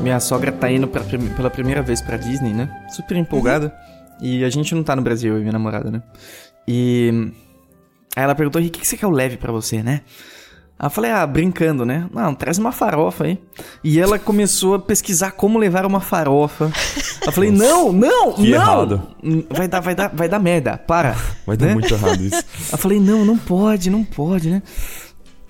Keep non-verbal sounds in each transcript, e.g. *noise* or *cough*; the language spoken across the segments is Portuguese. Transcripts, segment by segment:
Minha sogra tá indo pra, pela primeira vez pra Disney, né? Super empolgada. Uhum. E a gente não tá no Brasil, eu e minha namorada, né? E. Aí ela perguntou: o que, que você quer eu leve pra você, né? Aí eu falei, ah, brincando, né? Não, traz uma farofa aí. E ela começou a pesquisar como levar uma farofa. Eu falei, não, não, que não! Errado. Vai dar, vai dar, vai dar merda, para. Vai dar né? muito errado isso. *laughs* Eu falei, não, não pode, não pode, né?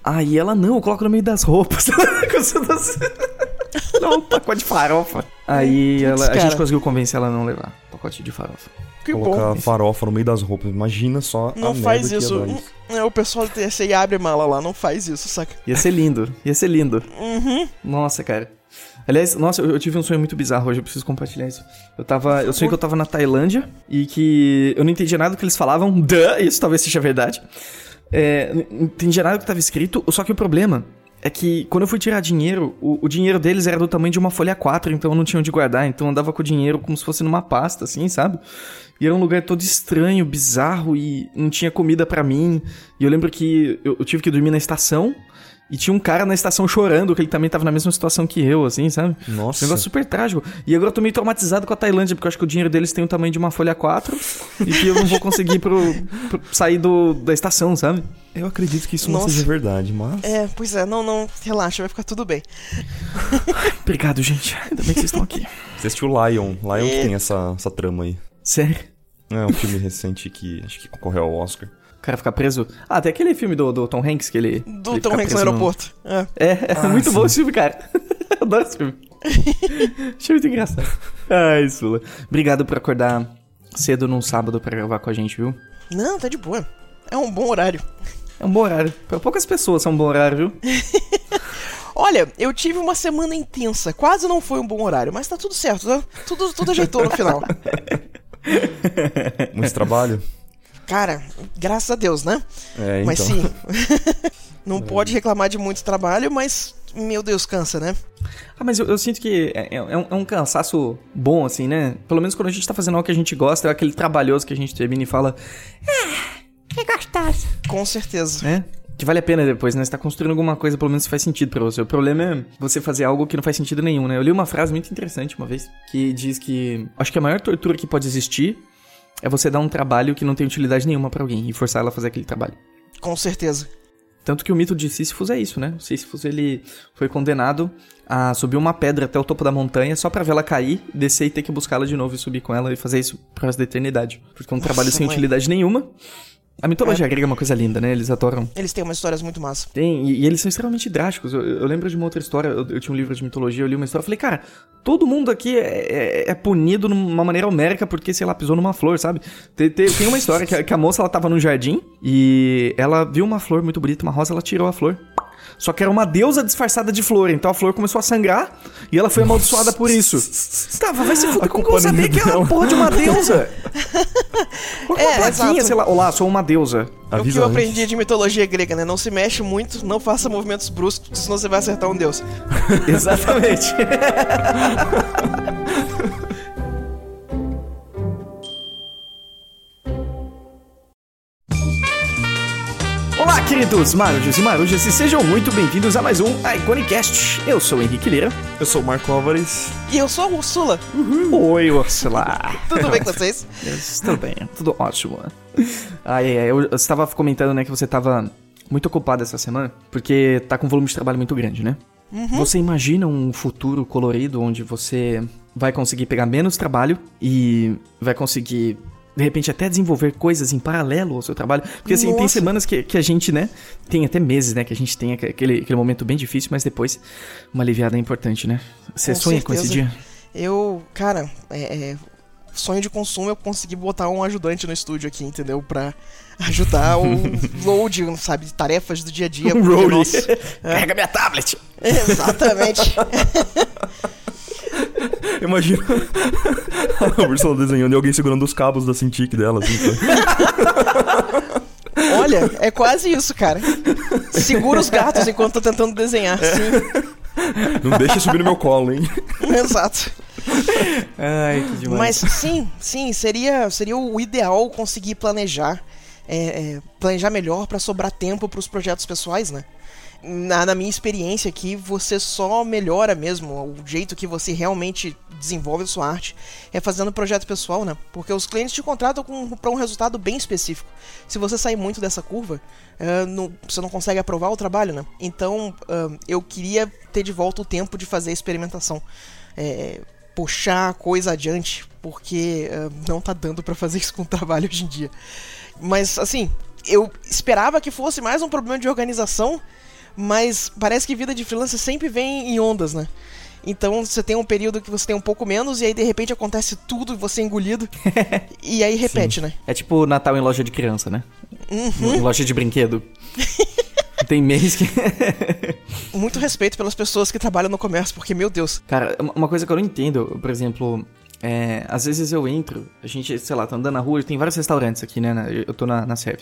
Aí ela, não, eu coloco no meio das roupas. *laughs* *laughs* não, um pacote de farofa. Aí ela, a gente conseguiu convencer ela a não levar pacote de farofa. Que Colocar bom. farofa no meio das roupas. Imagina só Não faz isso. É, o pessoal do TSE abre a mala lá, não faz isso, saca? Ia ser lindo, ia ser lindo. Uhum. Nossa, cara. Aliás, nossa, eu, tive um sonho muito bizarro hoje, eu preciso compartilhar isso. Eu tava. Eu sonhei que eu tava na Tailândia e que eu não entendia nada do que eles falavam. Duh, isso talvez seja verdade. É, não entendia nada do que tava escrito, só que o problema é que quando eu fui tirar dinheiro, o, o, dinheiro deles era do tamanho de uma folha 4, então eu não tinha onde guardar, então eu andava com o dinheiro como se fosse numa pasta, assim, sabe? E era um lugar todo estranho, bizarro, e não tinha comida para mim. E eu lembro que eu, eu tive que dormir na estação, e tinha um cara na estação chorando, que ele também tava na mesma situação que eu, assim, sabe? Nossa. Um negócio super trágico. E agora eu tô meio traumatizado com a Tailândia, porque eu acho que o dinheiro deles tem o tamanho de uma folha 4 e que eu não vou conseguir pro, pro sair do, da estação, sabe? Eu acredito que isso Nossa. não seja verdade, mas. É, pois é, não, não, relaxa, vai ficar tudo bem. *laughs* Obrigado, gente. Ainda bem que vocês estão aqui. Você assistiu Lion? Lion é... que tem essa, essa trama aí. Sério? É um filme recente que acho que concorreu ao Oscar. Cara ficar preso. Ah, tem aquele filme do, do Tom Hanks que ele. Do ele Tom Hanks no aeroporto. No... É, é, é ah, muito sim. bom esse filme, cara. *laughs* Eu adoro esse filme. *laughs* Achei muito engraçado. Ai, Sula. Obrigado por acordar cedo num sábado pra gravar com a gente, viu? Não, tá de boa. É um bom horário. É um bom horário. Pra poucas pessoas é um bom horário, viu? *laughs* Olha, eu tive uma semana intensa. Quase não foi um bom horário, mas tá tudo certo. Né? Tudo, tudo ajeitou no final. Muito trabalho? Cara, graças a Deus, né? É, então. Mas sim. *laughs* não é. pode reclamar de muito trabalho, mas, meu Deus, cansa, né? Ah, mas eu, eu sinto que é, é, um, é, um, cansaço bom, assim, né? Pelo menos quando a gente tá fazendo algo que a gente gosta, é aquele trabalhoso que a gente termina e fala. Ah, que gostoso. Com certeza. É? que vale a pena depois, né? Você tá construindo alguma coisa, pelo menos faz sentido para você. O problema é você fazer algo que não faz sentido nenhum, né? Eu li uma frase muito interessante uma vez que diz que acho que a maior tortura que pode existir é você dar um trabalho que não tem utilidade nenhuma para alguém e forçar ela a fazer aquele trabalho. Com certeza. Tanto que o mito de Sísifos é isso, né? O Sísifos ele foi condenado a subir uma pedra até o topo da montanha só para vê-la cair, descer e ter que buscá-la de novo e subir com ela e fazer isso pro resto da eternidade. Porque é um Nossa, trabalho sem mãe. utilidade nenhuma. A mitologia é. grega é uma coisa linda, né? Eles adoram. Eles têm umas histórias muito massa. Tem, e, e eles são extremamente drásticos. Eu, eu, lembro de uma outra história, eu, eu, tinha um livro de mitologia, eu li uma história, eu falei, cara, todo mundo aqui é, é, é punido de uma maneira homérica porque, sei lá, pisou numa flor, sabe? Tem, tem, tem uma história que, que, a moça, ela tava no jardim e ela viu uma flor muito bonita, uma rosa, ela tirou a flor. Só que era uma deusa disfarçada de flor. Então a flor começou a sangrar e ela foi amaldiçoada por isso. Tá, vai se fuder. Como que eu que é uma porra de uma deusa? *laughs* Uma é, plaquinha, sei lá. Olá, sou uma deusa. É o que eu aprendi de mitologia grega, né? Não se mexe muito, não faça movimentos bruscos, senão você vai acertar um deus. *laughs* Exatamente. *laughs* queridos marujos e marujas, e sejam muito bem-vindos a mais um Iconicast. Eu sou o Henrique Lira. Eu sou o Marco Álvares. E eu sou a Úrsula. Uhum. Oi, Úrsula. *laughs* tudo bem com vocês? tudo bem, tudo ótimo. Ai, ai, eu estava comentando, né, que você estava muito ocupado essa semana, porque tá com um volume de trabalho muito grande, né? Uhum. Você imagina um futuro colorido onde você vai conseguir pegar menos trabalho e vai conseguir de repente até desenvolver coisas em paralelo ao seu trabalho. Porque assim, Nossa. tem semanas que, que a gente, né, tem até meses, né, que a gente tem aquele, aquele momento bem difícil, mas depois uma aliviada é importante, né? Você com sonha certeza. com esse dia? Eu, cara, é, é, sonho de consumo eu consegui botar um ajudante no estúdio aqui, entendeu? Pra *laughs* ajudar o *laughs* load, sabe, tarefas do dia a dia. Um road. Nossa, é. Carrega minha tablet! *laughs* Exatamente. Imagina *laughs* a Ursula desenhando e alguém segurando os cabos da Cintiq dela. Assim, *laughs* Olha, é quase isso, cara. Segura os gatos enquanto tô tentando desenhar, é. sim. Não deixa subir no meu colo, hein? *laughs* Exato. Ai, que demais. Mas sim, sim, seria, seria o ideal conseguir planejar, é, é, planejar melhor para sobrar tempo para os projetos pessoais, né? Na, na minha experiência aqui, você só melhora mesmo o jeito que você realmente desenvolve a sua arte é fazendo projeto pessoal, né? Porque os clientes te contratam para um resultado bem específico. Se você sair muito dessa curva, uh, você não consegue aprovar o trabalho, né? Então, uh, eu queria ter de volta o tempo de fazer a experimentação. É, puxar a coisa adiante, porque uh, não tá dando para fazer *laughs* isso com o trabalho hoje em dia. Mas, assim, eu esperava que fosse mais um problema de organização, mas parece que vida de freelancer sempre vem em ondas, né? Então você tem um período que você tem um pouco menos e aí de repente acontece tudo e você é engolido. *laughs* e aí repete, Sim. né? É tipo Natal em loja de criança, né? Uhum. Em loja de brinquedo. *laughs* tem mês que. Muito respeito pelas pessoas que trabalham no comércio, porque, meu Deus. Cara, uma coisa que eu não entendo, por exemplo, é, às vezes eu entro, a gente, sei lá, tá andando na rua, tem vários restaurantes aqui, né? Eu tô na, na Sev.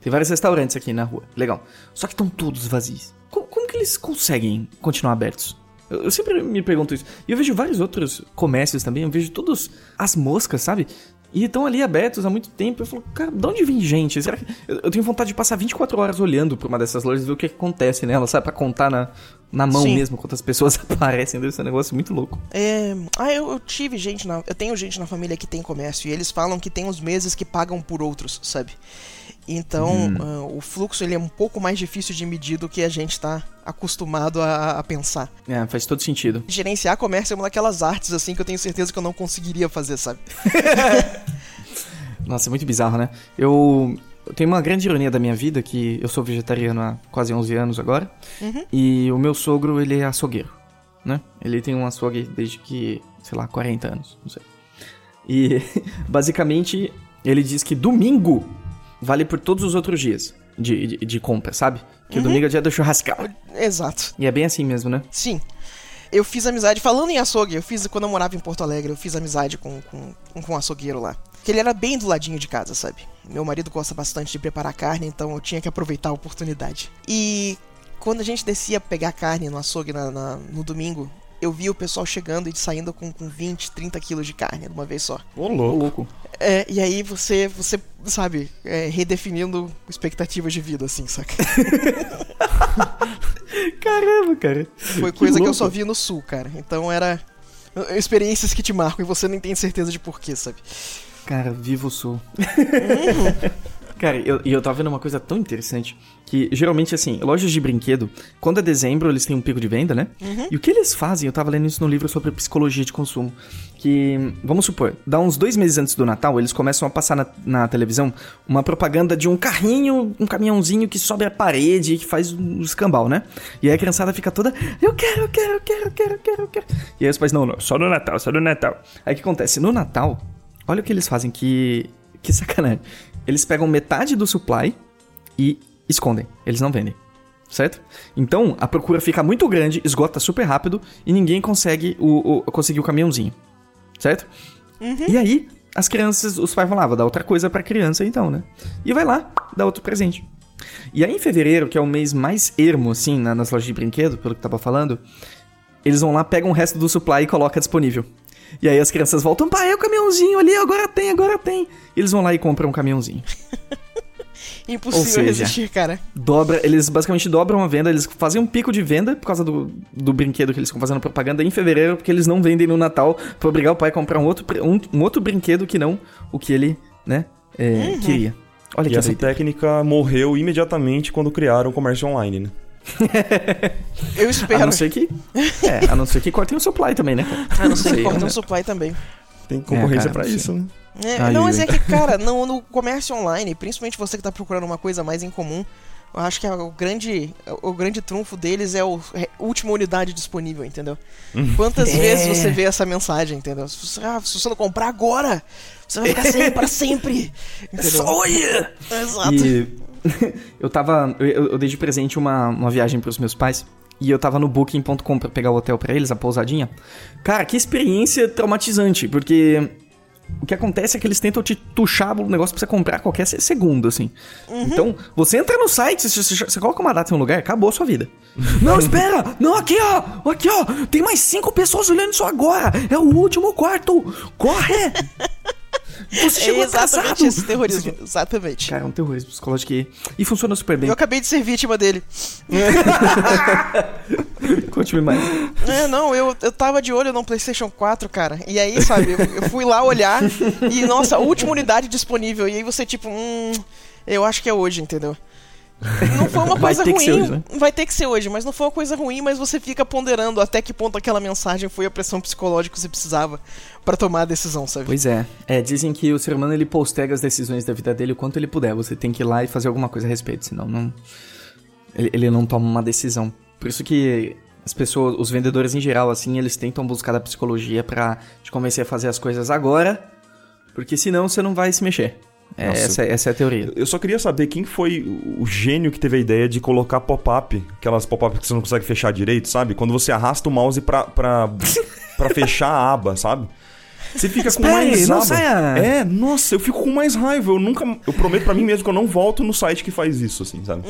Tem vários restaurantes aqui na rua, legal. Só que estão todos vazios. Como, como que eles conseguem continuar abertos? Eu, eu, sempre me pergunto isso. E eu vejo vários outros comércios também, eu vejo todos as moscas, sabe? E estão ali abertos há muito tempo. Eu falo, cara, de onde vem gente? Será que... eu, tenho vontade de passar 24 horas olhando por uma dessas lojas e ver o que, que acontece nela, sabe? Pra contar na, na mão Sim. mesmo quantas pessoas *laughs* aparecem. Deve ser um negócio muito louco. É. Ah, eu, eu, tive gente na. Eu tenho gente na família que tem comércio e eles falam que tem uns meses que pagam por outros, sabe? Então, hum. uh, o fluxo ele é um pouco mais difícil de medir do que a gente está acostumado a, a, pensar. É, faz todo sentido. Gerenciar comércio é uma daquelas artes assim que eu tenho certeza que eu não conseguiria fazer, sabe? *laughs* Nossa, é muito bizarro, né? Eu, eu tenho uma grande ironia da minha vida que eu sou vegetariano há quase 11 anos agora. Uhum. E o meu sogro, ele é açougueiro, né? Ele tem um açougue desde que, sei lá, 40 anos, não sei. E *laughs* basicamente ele diz que domingo vale por todos os outros dias de, de, de compra, sabe? Que uhum. o domingo é o dia do churrascão. Exato. E é bem assim mesmo, né? Sim. Eu fiz amizade, falando em açougue, eu fiz quando eu morava em Porto Alegre, eu fiz amizade com, com, com um açougueiro lá. Que ele era bem do ladinho de casa, sabe? Meu marido gosta bastante de preparar carne, então eu tinha que aproveitar a oportunidade. E quando a gente descia pegar carne no açougue na, na, no domingo, eu vi o pessoal chegando e saindo com, com 20, 30 quilos de carne de uma vez só. Ô, louco. É, e aí você, você sabe, é, redefinindo expectativas de vida, assim, saca? *laughs* Caramba, cara. Foi que coisa louco. que eu só vi no sul, cara. Então era experiências que te marcam e você nem tem certeza de porquê, sabe? Cara, viva o sul. Uhum. *laughs* Cara, e eu, eu tava vendo uma coisa tão interessante que geralmente, assim, lojas de brinquedo, quando é dezembro, eles têm um pico de venda, né? Uhum. E o que eles fazem, eu tava lendo isso no livro sobre psicologia de consumo, que, vamos supor, dá uns dois meses antes do Natal, eles começam a passar na, na televisão uma propaganda de um carrinho, um caminhãozinho que sobe a parede e que faz um escambau, né? E aí a criançada fica toda, eu quero, eu quero, eu quero, eu quero, eu quero, eu quero. E aí os pais, não, não, só no Natal, só no Natal. Aí o que acontece? No Natal, olha o que eles fazem, que, que sacanagem. Eles pegam metade do supply e escondem. Eles não vendem. Certo? Então, a procura fica muito grande, esgota super rápido e ninguém consegue o, o conseguir o caminhãozinho. Certo? Uhum. E aí, as crianças, os pais lá, vou dar outra coisa pra criança então, né? E vai lá, dá outro presente. E aí em fevereiro, que é o mês mais ermo, assim, nas lojas de brinquedo, pelo que tava falando, eles vão lá, pegam o resto do supply e colocam disponível. E aí as crianças voltam, pai, é o caminhãozinho ali, agora tem, agora tem. E eles vão lá e compram um caminhãozinho. *laughs* Impossível seja, resistir, cara. Dobra, eles basicamente dobram a venda, eles fazem um pico de venda por causa do, do brinquedo que eles estão fazendo propaganda em fevereiro, porque eles não vendem no Natal pra obrigar o pai a comprar um outro, um, um outro brinquedo que não o que ele, né, é, uhum. queria. Olha e que essa técnica morreu imediatamente quando criaram o comércio online, né? *laughs* Eu espero. A não ser que. É, a não ser que cortem o supply também, né? A não ser que cortem o supply também. Tem concorrência é, para isso, né? É, não, mas é que, cara, *laughs* no, no comércio online, principalmente você que tá procurando uma coisa mais em comum, eu acho que o grande, o grande trunfo deles é o é, última unidade disponível, entendeu? Uhum. Quantas é. vezes você vê essa mensagem, entendeu? Se você, ah, se você não comprar agora, você vai ficar sem para *laughs* sempre. Entendeu? Sonha! Exato. E *laughs* eu tava. Eu, eu, dei de presente uma, uma viagem pros meus pais. E eu tava no booking.com pra pegar o hotel para eles, a pousadinha. Cara, que experiência traumatizante, porque o que acontece é que eles tentam te tuchar o negócio pra você comprar qualquer segundo, assim. Uhum. Então, você entra no site, você, você, coloca uma data em um lugar, acabou a sua vida. *laughs* não, espera! Não, aqui, ó! Aqui, ó! Tem mais cinco pessoas olhando isso agora! É o último quarto! Corre! *laughs* Você chegou é exatamente atrasado. esse terrorismo. Exatamente. Cara, é um terrorismo psicológico e, e funciona super bem. Eu acabei de ser vítima dele. *laughs* Conte-me mais. É, não, eu, eu tava de olho no PlayStation 4, cara. E aí, sabe, eu, eu fui lá olhar e, nossa, última unidade disponível. E aí você, tipo, hum, eu acho que é hoje, entendeu? Não foi uma *laughs* coisa ruim. hoje, né? Vai ter que ser hoje, mas não foi uma coisa ruim, mas você fica ponderando até que ponto aquela mensagem foi a pressão psicológica que você precisava pra tomar a decisão, sabe? Pois é. É, dizem que o ser humano ele posterga as decisões da vida dele o quanto ele puder. Você tem que ir lá e fazer alguma coisa a respeito, senão não. Ele, ele não toma uma decisão. Por isso que as pessoas, os vendedores em geral, assim, eles tentam buscar da psicologia pra te convencer a fazer as coisas agora, porque senão você não vai se mexer. É, essa, essa é a teoria. Eu só queria saber quem foi o gênio que teve a ideia de colocar pop-up, aquelas pop-up que você não consegue fechar direito, sabe? Quando você arrasta o mouse pra, pra, pra *laughs* fechar a aba, sabe? Você fica com Espere, mais não aba. saia. É, nossa, eu fico com mais raiva. Eu nunca. Eu prometo pra mim mesmo que eu não volto no site que faz isso, assim, sabe?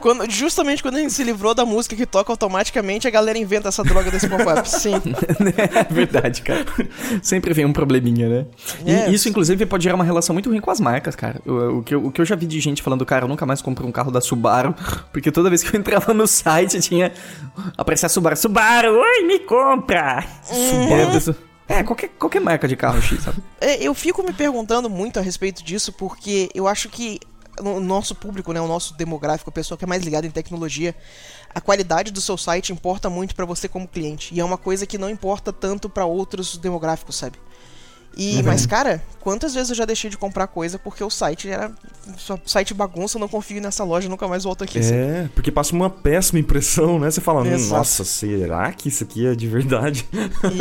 Quando- justamente quando a gente se livrou da música que toca automaticamente, a galera inventa essa droga desse pop-up. Sim. *laughs* é verdade, cara. Sempre vem um probleminha, né? E É. isso, inclusive, pode gerar uma relação muito ruim com as marcas, cara. O, o que eu, o que eu já vi de gente falando, cara, eu nunca mais comprei um carro da Subaru, porque toda vez que eu entrava no site tinha. Aparecia a Subaru. Subaru, oi, me compra! Subaru. É, qualquer, qualquer marca de carro X, sabe? É, eu fico me perguntando muito a respeito disso, porque eu acho que o nosso público, né, o nosso demográfico, a pessoa que é mais ligada em tecnologia, a qualidade do seu site importa muito pra você como cliente. E é uma coisa que não importa tanto pra outros demográficos, sabe? E, mas, cara, quantas vezes eu já deixei de comprar coisa porque o site era. Site bagunça, eu não confio nessa loja, nunca mais volto aqui. É, porque passa uma péssima impressão, né? Você fala, Exato. nossa, será que isso aqui é de verdade?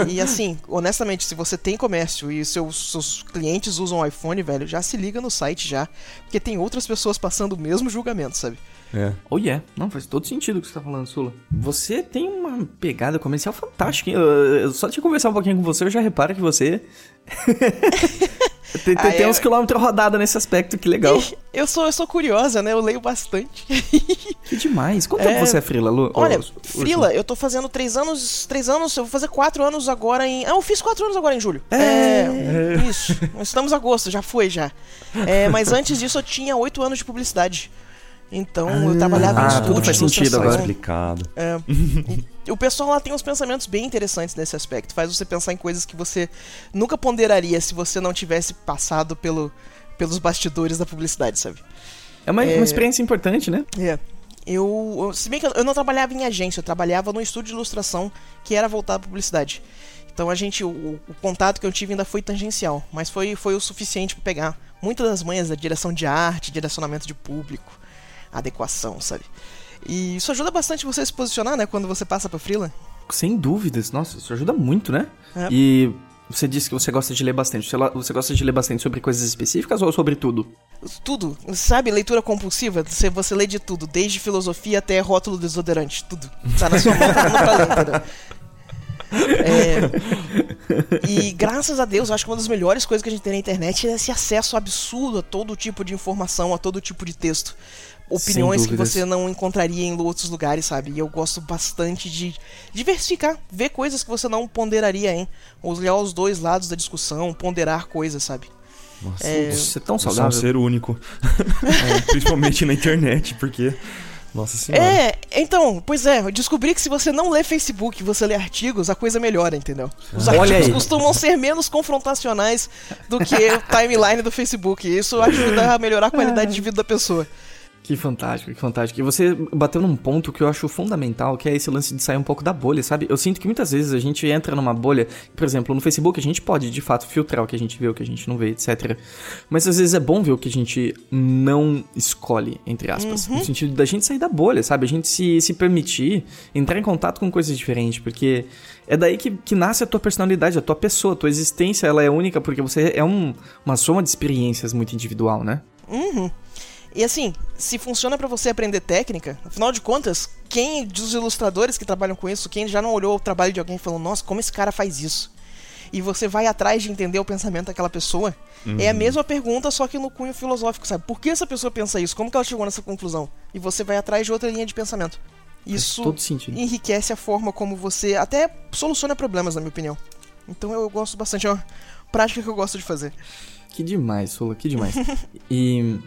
E, e, assim, honestamente, se você tem comércio e seus, seus clientes usam iPhone, velho, já se liga no site já. Porque tem outras pessoas passando o mesmo julgamento, sabe? É. Oh yeah, não, faz todo sentido o que você tá falando, Sula. Você tem uma pegada comercial fantástica, hein? Eu, eu só de conversar um pouquinho com você, eu já reparo que você. *laughs* tem, tem, Ah, tem é- uns quilômetros rodada nesse aspecto, que legal. *laughs* Eu sou, eu sou curiosa, né? Eu leio bastante. *laughs* Que demais. Quanto É, tempo você é Frila, Lu? Olha? Frila, eu tô fazendo três anos. Três anos, eu vou fazer quatro anos agora em. Ah, eu fiz quatro anos agora em julho. É. Isso. Nós estamos em agosto, já foi já. É, mas antes disso eu tinha oito anos de publicidade. Então eu trabalhava em Ah, estúdio tudo faz sentido agora. Explicado. É. E *laughs* o pessoal lá tem uns pensamentos bem interessantes nesse aspecto. Faz você pensar em coisas que você nunca ponderaria se você não tivesse passado pelo, pelos bastidores da publicidade, sabe? É uma, É. uma experiência importante, né? É. Eu, eu- se bem que eu- não trabalhava em agência, eu trabalhava no estúdio de ilustração que era voltado para publicidade. Então a gente, o, o contato que eu tive ainda foi tangencial, mas foi, foi o suficiente para pegar muitas das manhas da direção de arte, direcionamento de público, adequação, sabe? E isso ajuda bastante você se posicionar, né, quando você passa para freela. Sem dúvidas. Nossa, isso ajuda muito, né? É. E você disse que você gosta de ler bastante. Você, gosta de ler bastante sobre coisas específicas ou sobre tudo? Tudo, sabe? Leitura compulsiva, você, você lê de tudo, desde filosofia até rótulo desodorante, tudo. Tá na sua mão, tá? É, e graças a Deus, eu acho que uma das melhores coisas que a gente tem na internet é esse acesso absurdo a todo tipo de informação, a todo tipo de texto. Opiniões que você não encontraria em outros lugares, sabe? E eu gosto bastante de diversificar, ver coisas que você não ponderaria, hein? Olhar os dois lados da discussão, ponderar coisas, sabe? Nossa, É, Você é tão eu sou um saudável. ser único. *laughs* É, principalmente na internet, porque. Nossa senhora. É, então, pois é, eu descobri que se você não lê Facebook, você lê artigos, a coisa melhora, entendeu? Os Olha artigos costumam ser menos confrontacionais do que o timeline do Facebook. E isso ajuda a melhorar a qualidade de vida da pessoa. Que fantástico, que fantástico. E você bateu num ponto que eu acho fundamental, que é esse lance de sair um pouco da bolha, sabe? Eu sinto que muitas vezes a gente entra numa bolha, por exemplo, no Facebook a gente pode de fato filtrar o que a gente vê, o que a gente não vê, etc. Mas às vezes é bom ver o que a gente não escolhe, entre aspas. No sentido da gente sair da bolha, sabe? A gente se, se permitir entrar em contato com coisas diferentes, porque é daí que, que nasce a tua personalidade, a tua pessoa, a tua existência, ela é única porque você é um, uma soma de experiências muito individual, né? Uhum. E assim, se funciona pra você aprender técnica, afinal de contas, quem dos ilustradores que trabalham com isso, quem já não olhou o trabalho de alguém e falou, nossa, como esse cara faz isso? E você vai atrás de entender o pensamento daquela pessoa, é a mesma pergunta, só que no cunho filosófico, sabe? Por que essa pessoa pensa isso? Como que ela chegou nessa conclusão? E você vai atrás de outra linha de pensamento. Isso enriquece a forma como você até soluciona problemas, na minha opinião. Então eu gosto bastante. É uma prática que eu gosto de fazer. Que demais, Sula, que demais. *laughs* e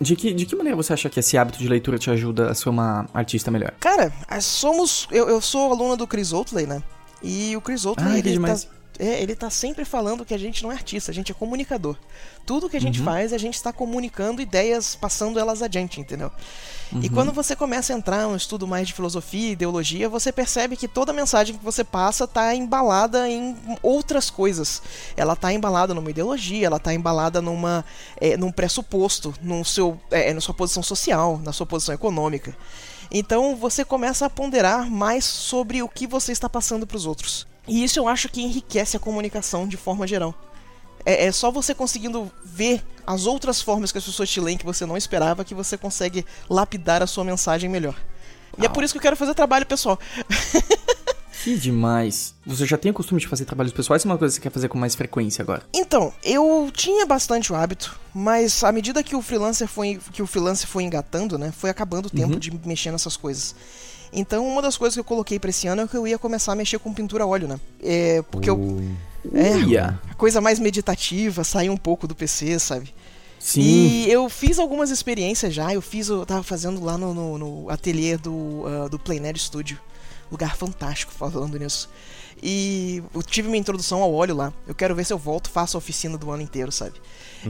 de que, de que maneira você acha que esse hábito de leitura te ajuda a ser uma artista melhor? Cara, somos. Eu, eu sou aluna do Chris Oatley, né? E o Chris Oatley, Ah, ele, tá, é, ele tá sempre falando que a gente não é artista, a gente é comunicador. Tudo que a gente faz, a gente está comunicando ideias, passando elas adiante, entendeu? E quando você começa a entrar no estudo mais de filosofia e ideologia, você percebe que toda mensagem que você passa tá embalada em outras coisas. Ela tá embalada numa ideologia, ela tá embalada numa, é, num pressuposto, num seu, é, na sua posição social, na sua posição econômica. Então você começa a ponderar mais sobre o que você está passando para os outros. E isso eu acho que enriquece a comunicação de forma geral. É, é só você conseguindo ver as outras formas que as pessoas te leem que você não esperava que você consegue lapidar a sua mensagem melhor. E é por isso que eu quero fazer trabalho pessoal. *laughs* Que demais. Você já tem o costume de fazer trabalhos pessoais ou é uma coisa que você quer fazer com mais frequência agora? Então, eu tinha bastante o hábito, mas à medida que o freelancer foi que o freelancer foi engatando, né, foi acabando o tempo de mexer nessas coisas. Então, uma das coisas que eu coloquei pra esse ano é que eu ia começar a mexer com pintura a óleo, né? É, porque eu é, a coisa mais meditativa, sair um pouco do PC, sabe? Sim. E eu fiz algumas experiências já. Eu fiz, eu tava fazendo lá no, no, no ateliê do, ah, do Plenaire Studio. Lugar fantástico falando nisso. E eu tive minha introdução ao óleo lá. Eu quero ver se eu volto, faço a oficina do ano inteiro, sabe?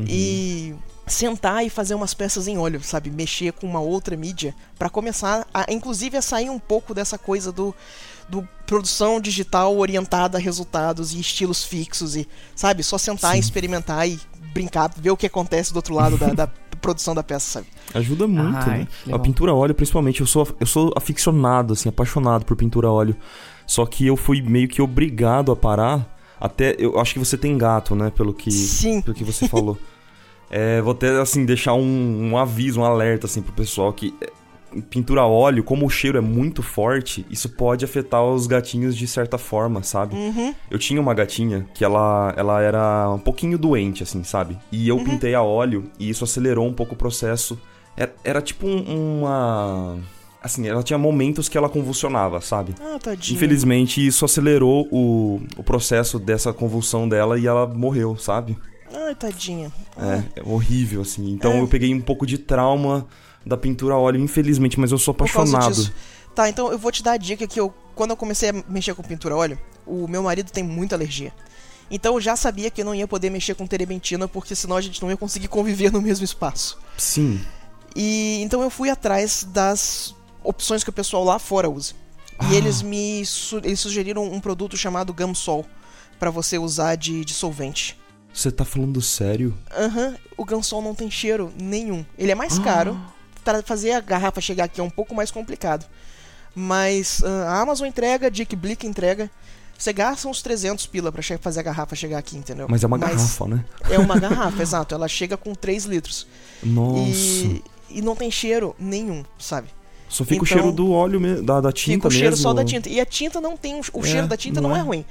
E sentar e fazer umas peças em óleo, sabe? Mexer com uma outra mídia pra começar a, inclusive, a sair um pouco dessa coisa do, do produção digital orientada a resultados e estilos fixos e, sabe? Só sentar e experimentar e brincar, ver o que acontece do outro lado da, da *laughs* produção da peça, sabe? Ajuda muito, Ai, né? A pintura a óleo, principalmente, eu sou, eu sou aficionado, assim, apaixonado por pintura a óleo. Só que eu fui meio que obrigado a parar. Até, eu acho que você tem gato, né? Pelo que, Sim. pelo que você falou. *laughs* É, vou até, assim, deixar um, um aviso, um alerta, assim, pro pessoal que é, pintura a óleo, como o cheiro é muito forte, isso pode afetar os gatinhos de certa forma, sabe? Uhum. Eu tinha uma gatinha que ela, ela era um pouquinho doente, assim, sabe? E eu pintei a óleo e isso acelerou um pouco o processo. Era, era tipo um- uma. Assim, ela tinha momentos que ela convulsionava, sabe? Ah, tadinho. Infelizmente, isso acelerou o, o processo dessa convulsão dela e ela morreu, sabe? Ai, tadinha. É, é horrível, assim. Então É. eu peguei um pouco de trauma da pintura a óleo, infelizmente, mas eu sou apaixonado. Tá, então eu vou te dar a dica que eu, quando eu comecei a mexer com pintura a óleo, o meu marido tem muita alergia. Então eu já sabia que eu não ia poder mexer com terebentina, porque senão a gente não ia conseguir conviver no mesmo espaço. Sim. E então eu fui atrás das opções que o pessoal lá fora usa. E eles me su- eles sugeriram um produto chamado Gamsol pra você usar de, de solvente. Você tá falando sério? Aham, o Gansol não tem cheiro nenhum. Ele é mais caro. Para fazer a garrafa chegar aqui é um pouco mais complicado. Mas ah, a Amazon entrega, a Dick Blick entrega. Você gasta uns 300 pila pra fazer a garrafa chegar aqui, entendeu? Mas é uma garrafa, né? É uma *laughs* garrafa, exato. Ela chega com 3 litros. Nossa. E, e não tem cheiro nenhum, sabe? Só fica o Então, cheiro do óleo mesmo, da, da tinta Fica o cheiro mesmo. só da tinta. E a tinta não tem. O É, cheiro da tinta não não, é. é. ruim.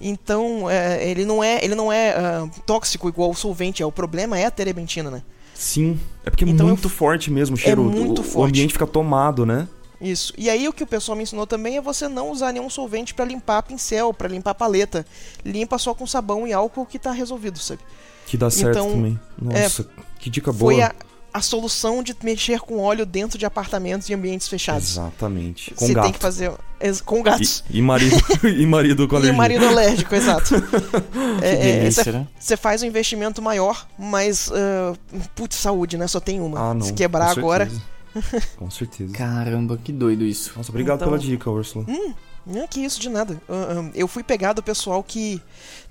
Então, é, ele não é, ele não é ah, tóxico igual o solvente é. O problema é a terebentina, né? Sim. É porque é Então eu muito forte mesmo o cheiro. muito o, forte. O ambiente fica tomado, né? Isso. E aí o que o pessoal me ensinou também é você não usar nenhum solvente pra limpar pincel, pra limpar paleta. Limpa só com sabão e álcool que tá resolvido, sabe? Que dá certo Então, também. Nossa, que dica boa. Foi a, a solução de mexer com óleo dentro de apartamentos e ambientes fechados. Exatamente. Com Você gato. tem que fazer com gatos. E, e marido, *laughs* e marido com E alergia. marido alérgico, exato. *laughs* É, é, Você né? você faz um investimento maior, mas. ah, putz, saúde, né? Só tem uma. Ah, não. Se quebrar com agora. certeza. *laughs* Com certeza. Caramba, que doido isso. Nossa, obrigado Então- pela dica, Ursula. Não, que isso, de nada. Ah, ah, eu fui pegar do pessoal que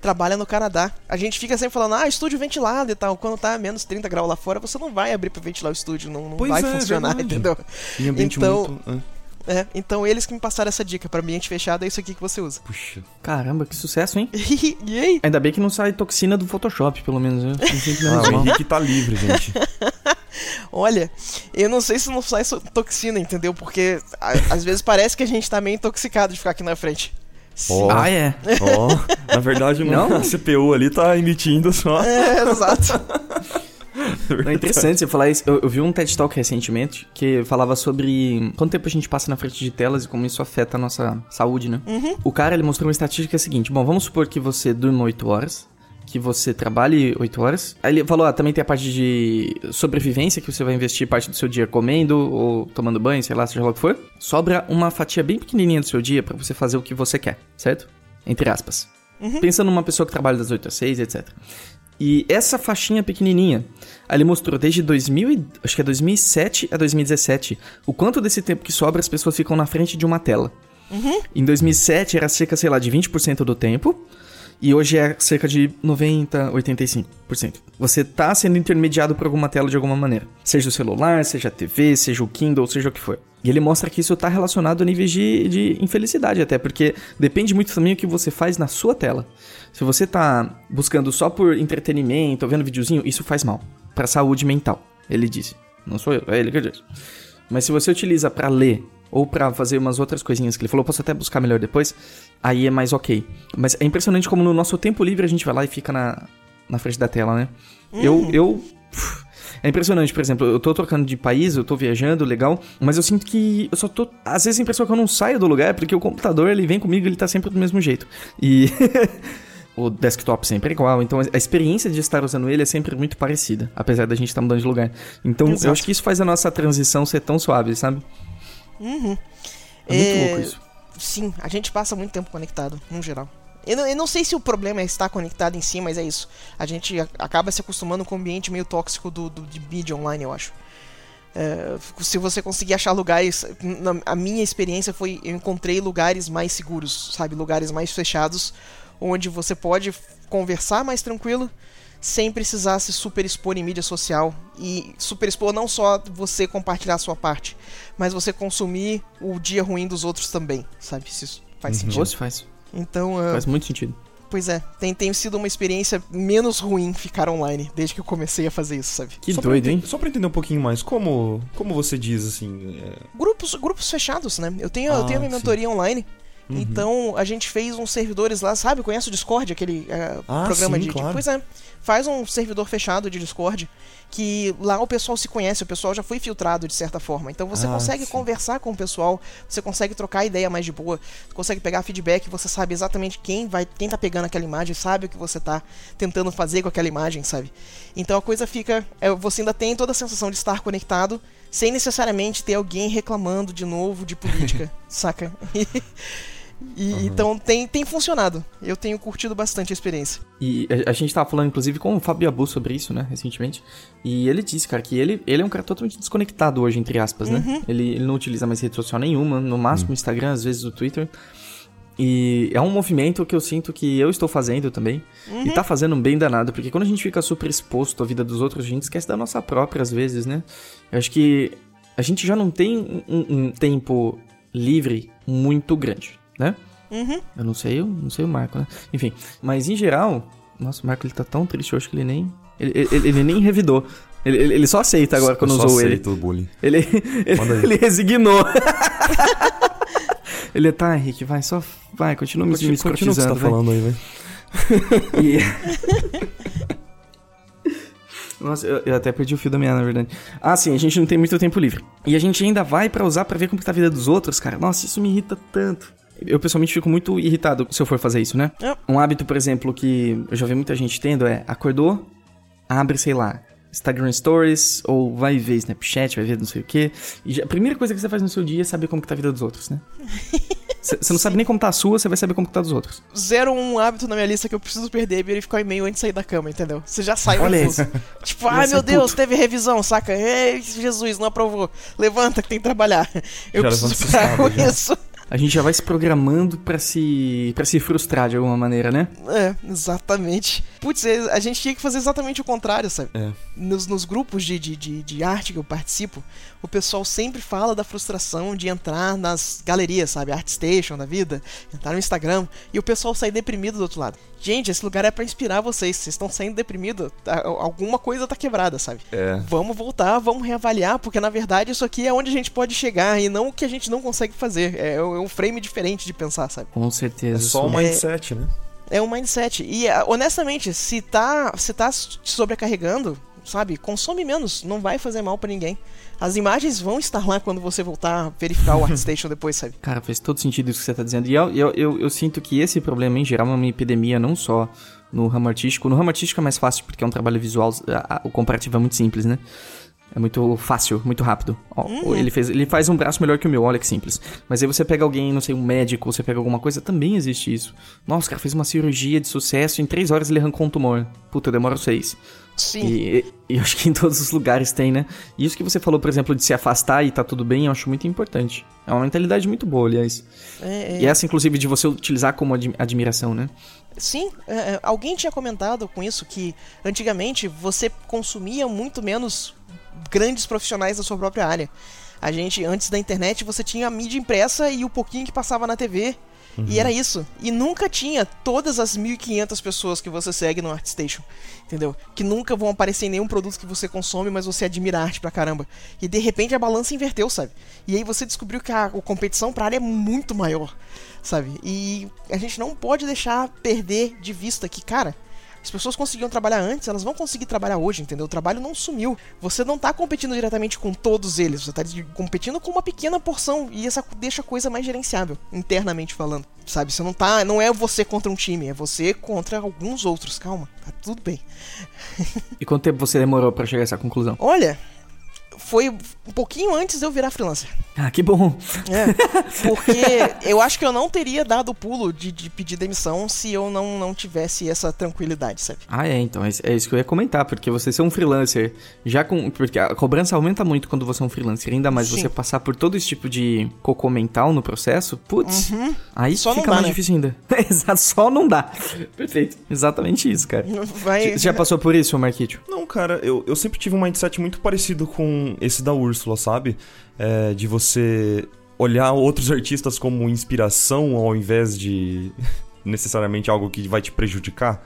trabalha no Canadá. A gente fica sempre falando, ah, estúdio ventilado e tal. Quando tá a menos 30 graus lá fora, você não vai abrir pra ventilar o estúdio, não, não Pois vai é, funcionar, verdade. entendeu? Em ambiente Então- muito. ah, É, então eles que me passaram essa dica. Pra ambiente fechado é isso aqui que você usa. puxa. Caramba, que sucesso, hein? *laughs* e aí? Ainda bem que não sai toxina do Photoshop, pelo menos. Eu me sinto menos Ah, o. Henrique tá livre, gente. *laughs* Olha, eu não sei se não sai toxina, entendeu? Porque a- às vezes parece que a gente tá meio intoxicado de ficar aqui na frente. Ó. Ah, é? Ó, na verdade, Não? a CPU ali tá emitindo só. É, exato. *laughs* Não, é interessante você falar isso. Eu, eu vi um TED Talk recentemente que falava sobre quanto tempo a gente passa na frente de telas e como isso afeta a nossa saúde, né? O cara, ele mostrou uma estatística que é a seguinte. Bom, vamos supor que você durma 8 horas que você trabalhe 8 horas. Aí ele falou, ah, também tem a parte de sobrevivência, que você vai investir parte do seu dia comendo ou tomando banho, sei lá, seja lá o que for. Sobra uma fatia bem pequenininha do seu dia para você fazer o que você quer, certo? Entre aspas. Uhum. Pensando numa pessoa que trabalha das 8 às 6, etc. E essa faixinha pequenininha, ele mostrou desde 2000, acho que é 2007 a 2017, o quanto desse tempo que sobra as pessoas ficam na frente de uma tela. Uhum. Em 2007 era cerca, sei lá, de 20% do tempo. E hoje é cerca de 90, 85%. Você tá sendo intermediado por alguma tela de alguma maneira. Seja o celular, seja a TV, seja o Kindle, seja o que for. E ele mostra que isso tá relacionado a níveis de, de infelicidade até, porque depende muito também do que você faz na sua tela. Se você tá buscando só por entretenimento, vendo videozinho, isso faz mal. Pra saúde mental, ele disse. Não sou eu, é ele que disse. Mas se você utiliza para ler ou para fazer umas outras coisinhas que ele falou, posso até buscar melhor depois, aí é mais ok. Mas é impressionante como no nosso tempo livre a gente vai lá e fica na, na frente da tela, né? Uhum. Eu, eu... É impressionante, por exemplo, eu tô trocando de país, eu tô viajando, legal, mas eu sinto que eu só tô. Às vezes a impressão que eu não saio do lugar, porque o computador ele vem comigo, ele tá sempre do mesmo jeito. E. *laughs* o desktop sempre é igual, então a experiência de estar usando ele é sempre muito parecida, apesar da gente estar tá mudando de lugar. Então Exato. eu acho que isso faz a nossa transição ser tão suave, sabe? Uhum. É muito é... louco isso. Sim, a gente passa muito tempo conectado, no geral. Eu não, eu não, sei se o problema é estar conectado em si, mas é isso. A gente acaba se acostumando com o ambiente meio tóxico do, do de mídia online, eu acho. É, se você conseguir achar lugares. Na, a minha experiência foi. Eu encontrei lugares mais seguros, sabe? Lugares mais fechados, onde você pode conversar mais tranquilo sem precisar se super expor em mídia social. E super expor não só você compartilhar a sua parte, mas você consumir o dia ruim dos outros também, sabe? Se isso faz uhum. sentido. Você faz. Então. Uh, faz muito sentido. Pois é, tem, tem sido uma experiência menos ruim ficar online, desde que eu comecei a fazer isso, sabe? Que só doido, hein? Só pra entender um pouquinho mais, como, como você diz, assim... É... Grupos, grupos fechados, né? Eu tenho, ah, eu tenho a minha sim. mentoria online, Uhum. Então a gente fez uns servidores lá, sabe? Conhece o Discord, aquele uh, ah, programa sim, de, claro. de. Pois é. Faz um servidor fechado de Discord que lá o pessoal se conhece, o pessoal já foi filtrado de certa forma. Então você ah, consegue sim. conversar com o pessoal, você consegue trocar ideia mais de boa, consegue pegar feedback, você sabe exatamente quem vai, quem tá pegando aquela imagem, sabe o que você tá tentando fazer com aquela imagem, sabe? Então a coisa fica, é, você ainda tem toda a sensação de estar conectado, sem necessariamente ter alguém reclamando de novo de política, *laughs* saca? *laughs* E, uhum. Então tem, tem funcionado. Eu tenho curtido bastante a experiência. E a, a gente tava falando, inclusive, com o Fábio Abu sobre isso, né, recentemente. E ele disse, cara, que ele, ele é um cara totalmente desconectado hoje, entre aspas, né? Uhum. Ele, ele não utiliza mais rede social nenhuma, no máximo o uhum. Instagram, às vezes o Twitter. E é um movimento que eu sinto que eu estou fazendo também. Uhum. E tá fazendo um bem danado, porque quando a gente fica super exposto à vida dos outros, a gente esquece da nossa própria, às vezes, né? Eu acho que a gente já não tem um, um tempo livre muito grande né? Uhum. Eu não sei, eu não sei o Marco, né? Enfim, mas em geral, nossa, o Marco ele tá tão triste hoje que ele nem. Ele, ele, ele nem revidou. Ele, ele, só aceita agora quando usou ele. O bullying. Ele, ele, ele resignou. *laughs* ele tá, Henrique, vai, só. Vai, continua me, continua, me Continua o que você tá vai. falando aí, velho. *laughs* e... *laughs* Nossa, eu, eu, até perdi o fio da minha, na verdade. Ah, sim, a gente não tem muito tempo livre. E a gente ainda vai para usar para ver como tá a vida dos outros, cara. Nossa, isso me irrita tanto. Eu pessoalmente fico muito irritado se eu for fazer isso, né? É. Um hábito, por exemplo, que eu já vi muita gente tendo é acordou, abre, sei lá, Instagram Stories, ou vai ver Snapchat, vai ver não sei o quê. E a primeira coisa que você faz no seu dia é saber como que tá a vida dos outros, né? *laughs* Você não sabe nem como tá a sua, você vai saber como que tá dos outros. Zero um hábito na minha lista que eu preciso perder é verificar o e-mail antes de sair da cama, entendeu? Você já sai Olha isso. Tipo, ai meu Deus, puto. teve revisão, saca? Ei, Jesus, não aprovou. Levanta que tem que trabalhar. Eu já preciso parar com isso a gente já vai se programando para se para se frustrar de alguma maneira, né? É, exatamente. Putz, é, a gente tinha que fazer exatamente o contrário, sabe? É. Nos, nos grupos de, de, de, de, arte que eu participo, o pessoal sempre fala da frustração de entrar nas galerias, sabe? ArtStation da vida, entrar no Instagram, e o pessoal sair deprimido do outro lado. Gente, esse lugar é para inspirar vocês. Vocês estão saindo deprimidos. Tá, alguma coisa tá quebrada, sabe? É. Vamos voltar, vamos reavaliar, porque na verdade isso aqui é onde a gente pode chegar e não o que a gente não consegue fazer. É, é um frame diferente de pensar, sabe? Com certeza. É só um mindset, né? É um mindset. E honestamente, se tá, se tá te sobrecarregando, sabe? Consome menos, não vai fazer mal para ninguém. As imagens vão estar lá quando você voltar a verificar o *laughs* ArtStation depois, sabe? Cara, faz todo sentido isso que você tá dizendo. E eu, eu, eu, eu, sinto que esse problema, em geral, é uma epidemia não só no ramo artístico. No ramo artístico é mais fácil porque é um trabalho visual, a- a- o comparativo é muito simples, né? É muito fácil, muito rápido. Ó, Uhum. ele, fez, ele faz um braço melhor que o meu, olha que simples. Mas aí você pega alguém, não sei, um médico, você pega alguma coisa, também existe isso. Nossa, o cara fez uma cirurgia de sucesso, em três horas ele arrancou um tumor. Puta, demora seis. Sim. E, e eu acho que em todos os lugares tem, né? E isso que você falou, por exemplo, de se afastar e tá tudo bem, eu acho muito importante. É uma mentalidade muito boa, aliás. É, é. E essa, inclusive, de você utilizar como admi- admiração, né? Sim, é, é, alguém tinha comentado com isso que antigamente você consumia muito menos grandes profissionais da sua própria área. A gente, antes da internet, você tinha a mídia impressa e o pouquinho que passava na TV. E era isso. E nunca tinha todas as 1.500 pessoas que você segue no ArtStation. Entendeu? Que nunca vão aparecer em nenhum produto que você consome, mas você admira a arte pra caramba. E de repente a balança inverteu, sabe? E aí você descobriu que a, a competição pra área é muito maior, sabe? E a gente não pode deixar perder de vista que, cara, as pessoas conseguiam trabalhar antes, elas vão conseguir trabalhar hoje, entendeu? O trabalho não sumiu. Você não tá competindo diretamente com todos eles, você tá competindo com uma pequena porção e essa deixa a coisa mais gerenciável, internamente falando. Sabe? Você não tá, não é você contra um time, é você contra alguns outros. Calma, tá tudo bem. *laughs* E quanto tempo você demorou pra chegar a essa conclusão? Olha, foi um pouquinho antes de eu virar freelancer. Ah, que bom. É, porque eu acho que eu não teria dado o pulo de, de pedir demissão se eu não, não tivesse essa tranquilidade, sabe? Ah, é, então, é é isso que eu ia comentar, porque você ser um freelancer, já com. Porque a cobrança aumenta muito quando você é um freelancer, ainda mais Sim. você passar por todo esse tipo de cocô mental no processo, putz, aí Uhum. Só não fica dá, mais né? difícil ainda. *laughs* Exato, só não dá. Perfeito, exatamente isso, cara. Vai, Você já passou por isso, Marquito? Não, cara, eu, eu sempre tive um mindset muito parecido com esse da Úrsula, sabe? É, de você olhar outros *laughs* artistas como inspiração ao invés de *laughs* necessariamente algo que vai te prejudicar.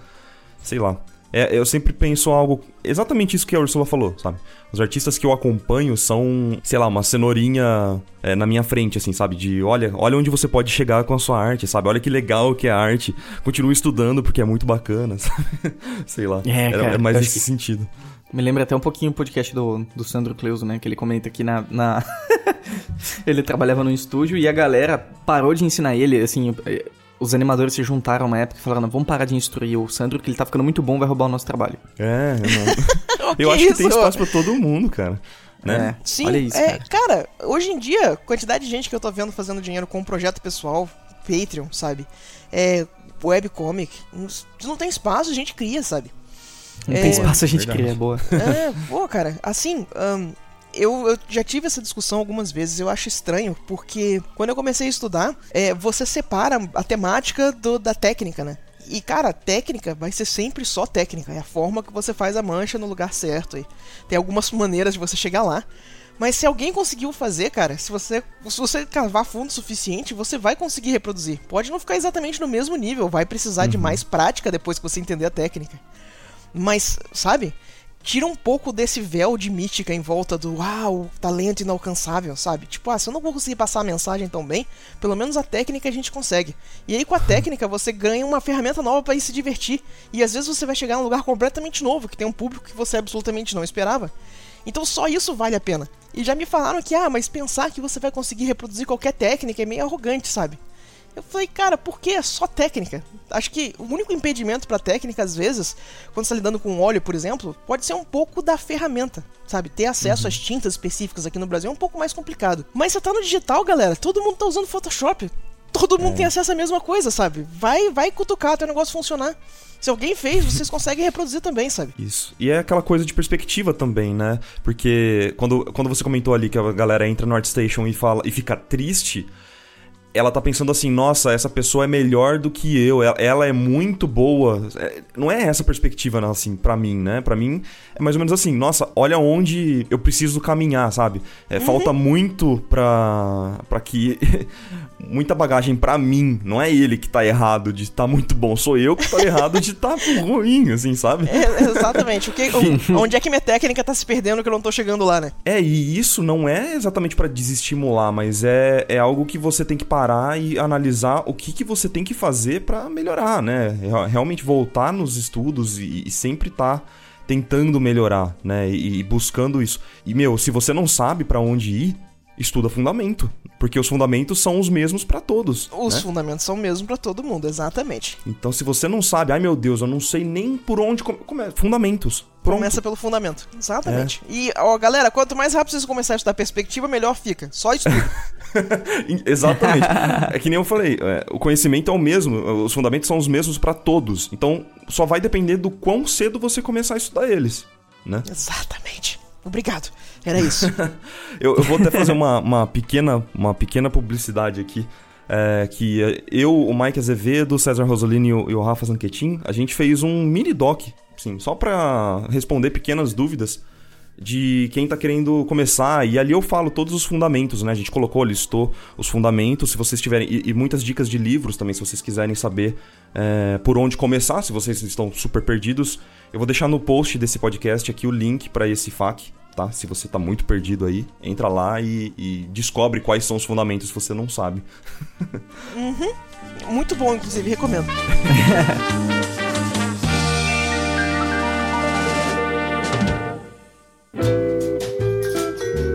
Sei lá. É, eu sempre penso algo. Exatamente isso que a Ursula falou, sabe? Os artistas que eu acompanho são, sei lá, uma cenourinha é, na minha frente, assim, sabe? De olha, olha onde você pode chegar com a sua arte, sabe? Olha que legal que é a arte. Continue estudando porque é muito bacana, *laughs* sabe? sei lá. É, cara, é mais nesse que- sentido. Me lembra até um pouquinho o podcast do, do Sandro Cleuso, né? Que ele comenta que na. na- *laughs* ele trabalhava no estúdio e a galera parou de ensinar ele, assim. eh, Os animadores se juntaram uma época e falaram: vamos parar de instruir o Sandro, que ele tá ficando muito bom, vai roubar o nosso trabalho. É, não. *laughs* Que eu acho que tem espaço pra todo mundo, cara. Né? É, Sim, olha isso, é, cara. cara. hoje em dia, quantidade de gente que eu tô vendo fazendo dinheiro com um projeto pessoal, Patreon, sabe? É, webcomic, não tem espaço, a gente cria, sabe? Não É, tem espaço, a gente verdade. cria, é boa. *laughs* É, pô, cara, assim, ahn, eu, eu já tive essa discussão algumas vezes, eu acho estranho, porque quando eu comecei a estudar, é, você separa a temática do- da técnica, né? E, cara, a técnica vai ser sempre só técnica, é a forma que você faz a mancha no lugar certo. E tem algumas *laughs* maneiras de você chegar lá. Mas se alguém conseguiu fazer, cara, se você, se você cavar fundo o suficiente, você vai conseguir reproduzir. Pode não ficar exatamente no mesmo nível, vai precisar de mais prática depois que você entender a técnica. Mas, sabe? Tira um pouco desse véu de mística em volta do uau, talento inalcançável, sabe? Tipo, ah, se eu não vou conseguir passar a mensagem tão bem, pelo menos a técnica a gente consegue. E aí com a técnica você ganha uma ferramenta nova pra ir se divertir. E às vezes você vai chegar num lugar completamente novo, que tem um público que você absolutamente não esperava. Então só isso vale a pena. E já me falaram que, ah, mas pensar que você vai conseguir reproduzir qualquer técnica é meio arrogante, sabe? Eu falei, cara, por que é só técnica? Acho que o único impedimento pra técnica, às vezes, quando você tá lidando com óleo, por exemplo, pode ser um pouco da ferramenta, sabe? Ter acesso às tintas específicas aqui no Brasil é um pouco mais complicado. Mas você tá no digital, galera, todo mundo tá usando Photoshop. Todo mundo tem acesso à mesma coisa, sabe? Vai, vai cutucar até o negócio funcionar. Se alguém fez, vocês *laughs* conseguem reproduzir também, sabe? Isso. E é aquela coisa de perspectiva também, né? Porque quando, quando você comentou ali que a galera entra no ArtStation e fala e fica triste, ela tá pensando assim, nossa, essa pessoa é melhor do que eu, ela, ela é muito boa. É, não é essa perspectiva, não, assim, pra mim, né? Pra mim é mais ou menos assim, nossa, olha onde eu preciso caminhar, sabe? É, Falta muito pra, pra que. *laughs* muita bagagem pra mim. Não é ele que tá errado de estar muito bom, sou eu que tá errado de estar ruim, assim, sabe? É, exatamente. O que, o- *laughs* onde é que minha técnica tá se perdendo que eu não tô chegando lá, né? É, e isso não é exatamente pra desestimular, mas é, é algo que você tem que parar e analisar o que, que você tem que fazer pra melhorar, né? Re- Realmente voltar nos estudos e, e sempre tá tentando melhorar, né? E, e buscando isso. E, meu, se você não sabe pra onde ir, estuda fundamento. Porque os fundamentos são os mesmos para todos. Os né? fundamentos são o mesmo para todo mundo, exatamente. Então, se você não sabe, ai meu Deus, eu não sei nem por onde começar. Fundamentos. Pronto. Começa pelo fundamento. Exatamente. É. E, ó, galera, quanto mais rápido vocês começarem a estudar perspectiva, melhor fica. Só estuda. *laughs* *laughs* Exatamente. é que nem eu falei, é, o conhecimento é o mesmo, os fundamentos são os mesmos para todos. Então, só vai depender do quão cedo você começar a estudar eles, né? Exatamente. Obrigado. Era isso. *laughs* eu, eu, vou até fazer uma, uma, pequena, uma pequena publicidade aqui. É, que eu, o Mike Azevedo, o César Rosolini e o, e o Rafa Zanquetin, a gente fez um mini doc, sim, só para responder pequenas dúvidas de quem tá querendo começar. E ali eu falo todos os fundamentos, né? A gente colocou, listou os fundamentos. Se vocês tiverem. E, e muitas dicas de livros também, se vocês quiserem saber é, por onde começar, se vocês estão super perdidos. Eu vou deixar no post desse podcast aqui o link para esse FAQ tá? Se você tá muito perdido aí, entra lá e, e descobre quais são os fundamentos se você não sabe. uhum. Muito bom, inclusive, recomendo. *laughs*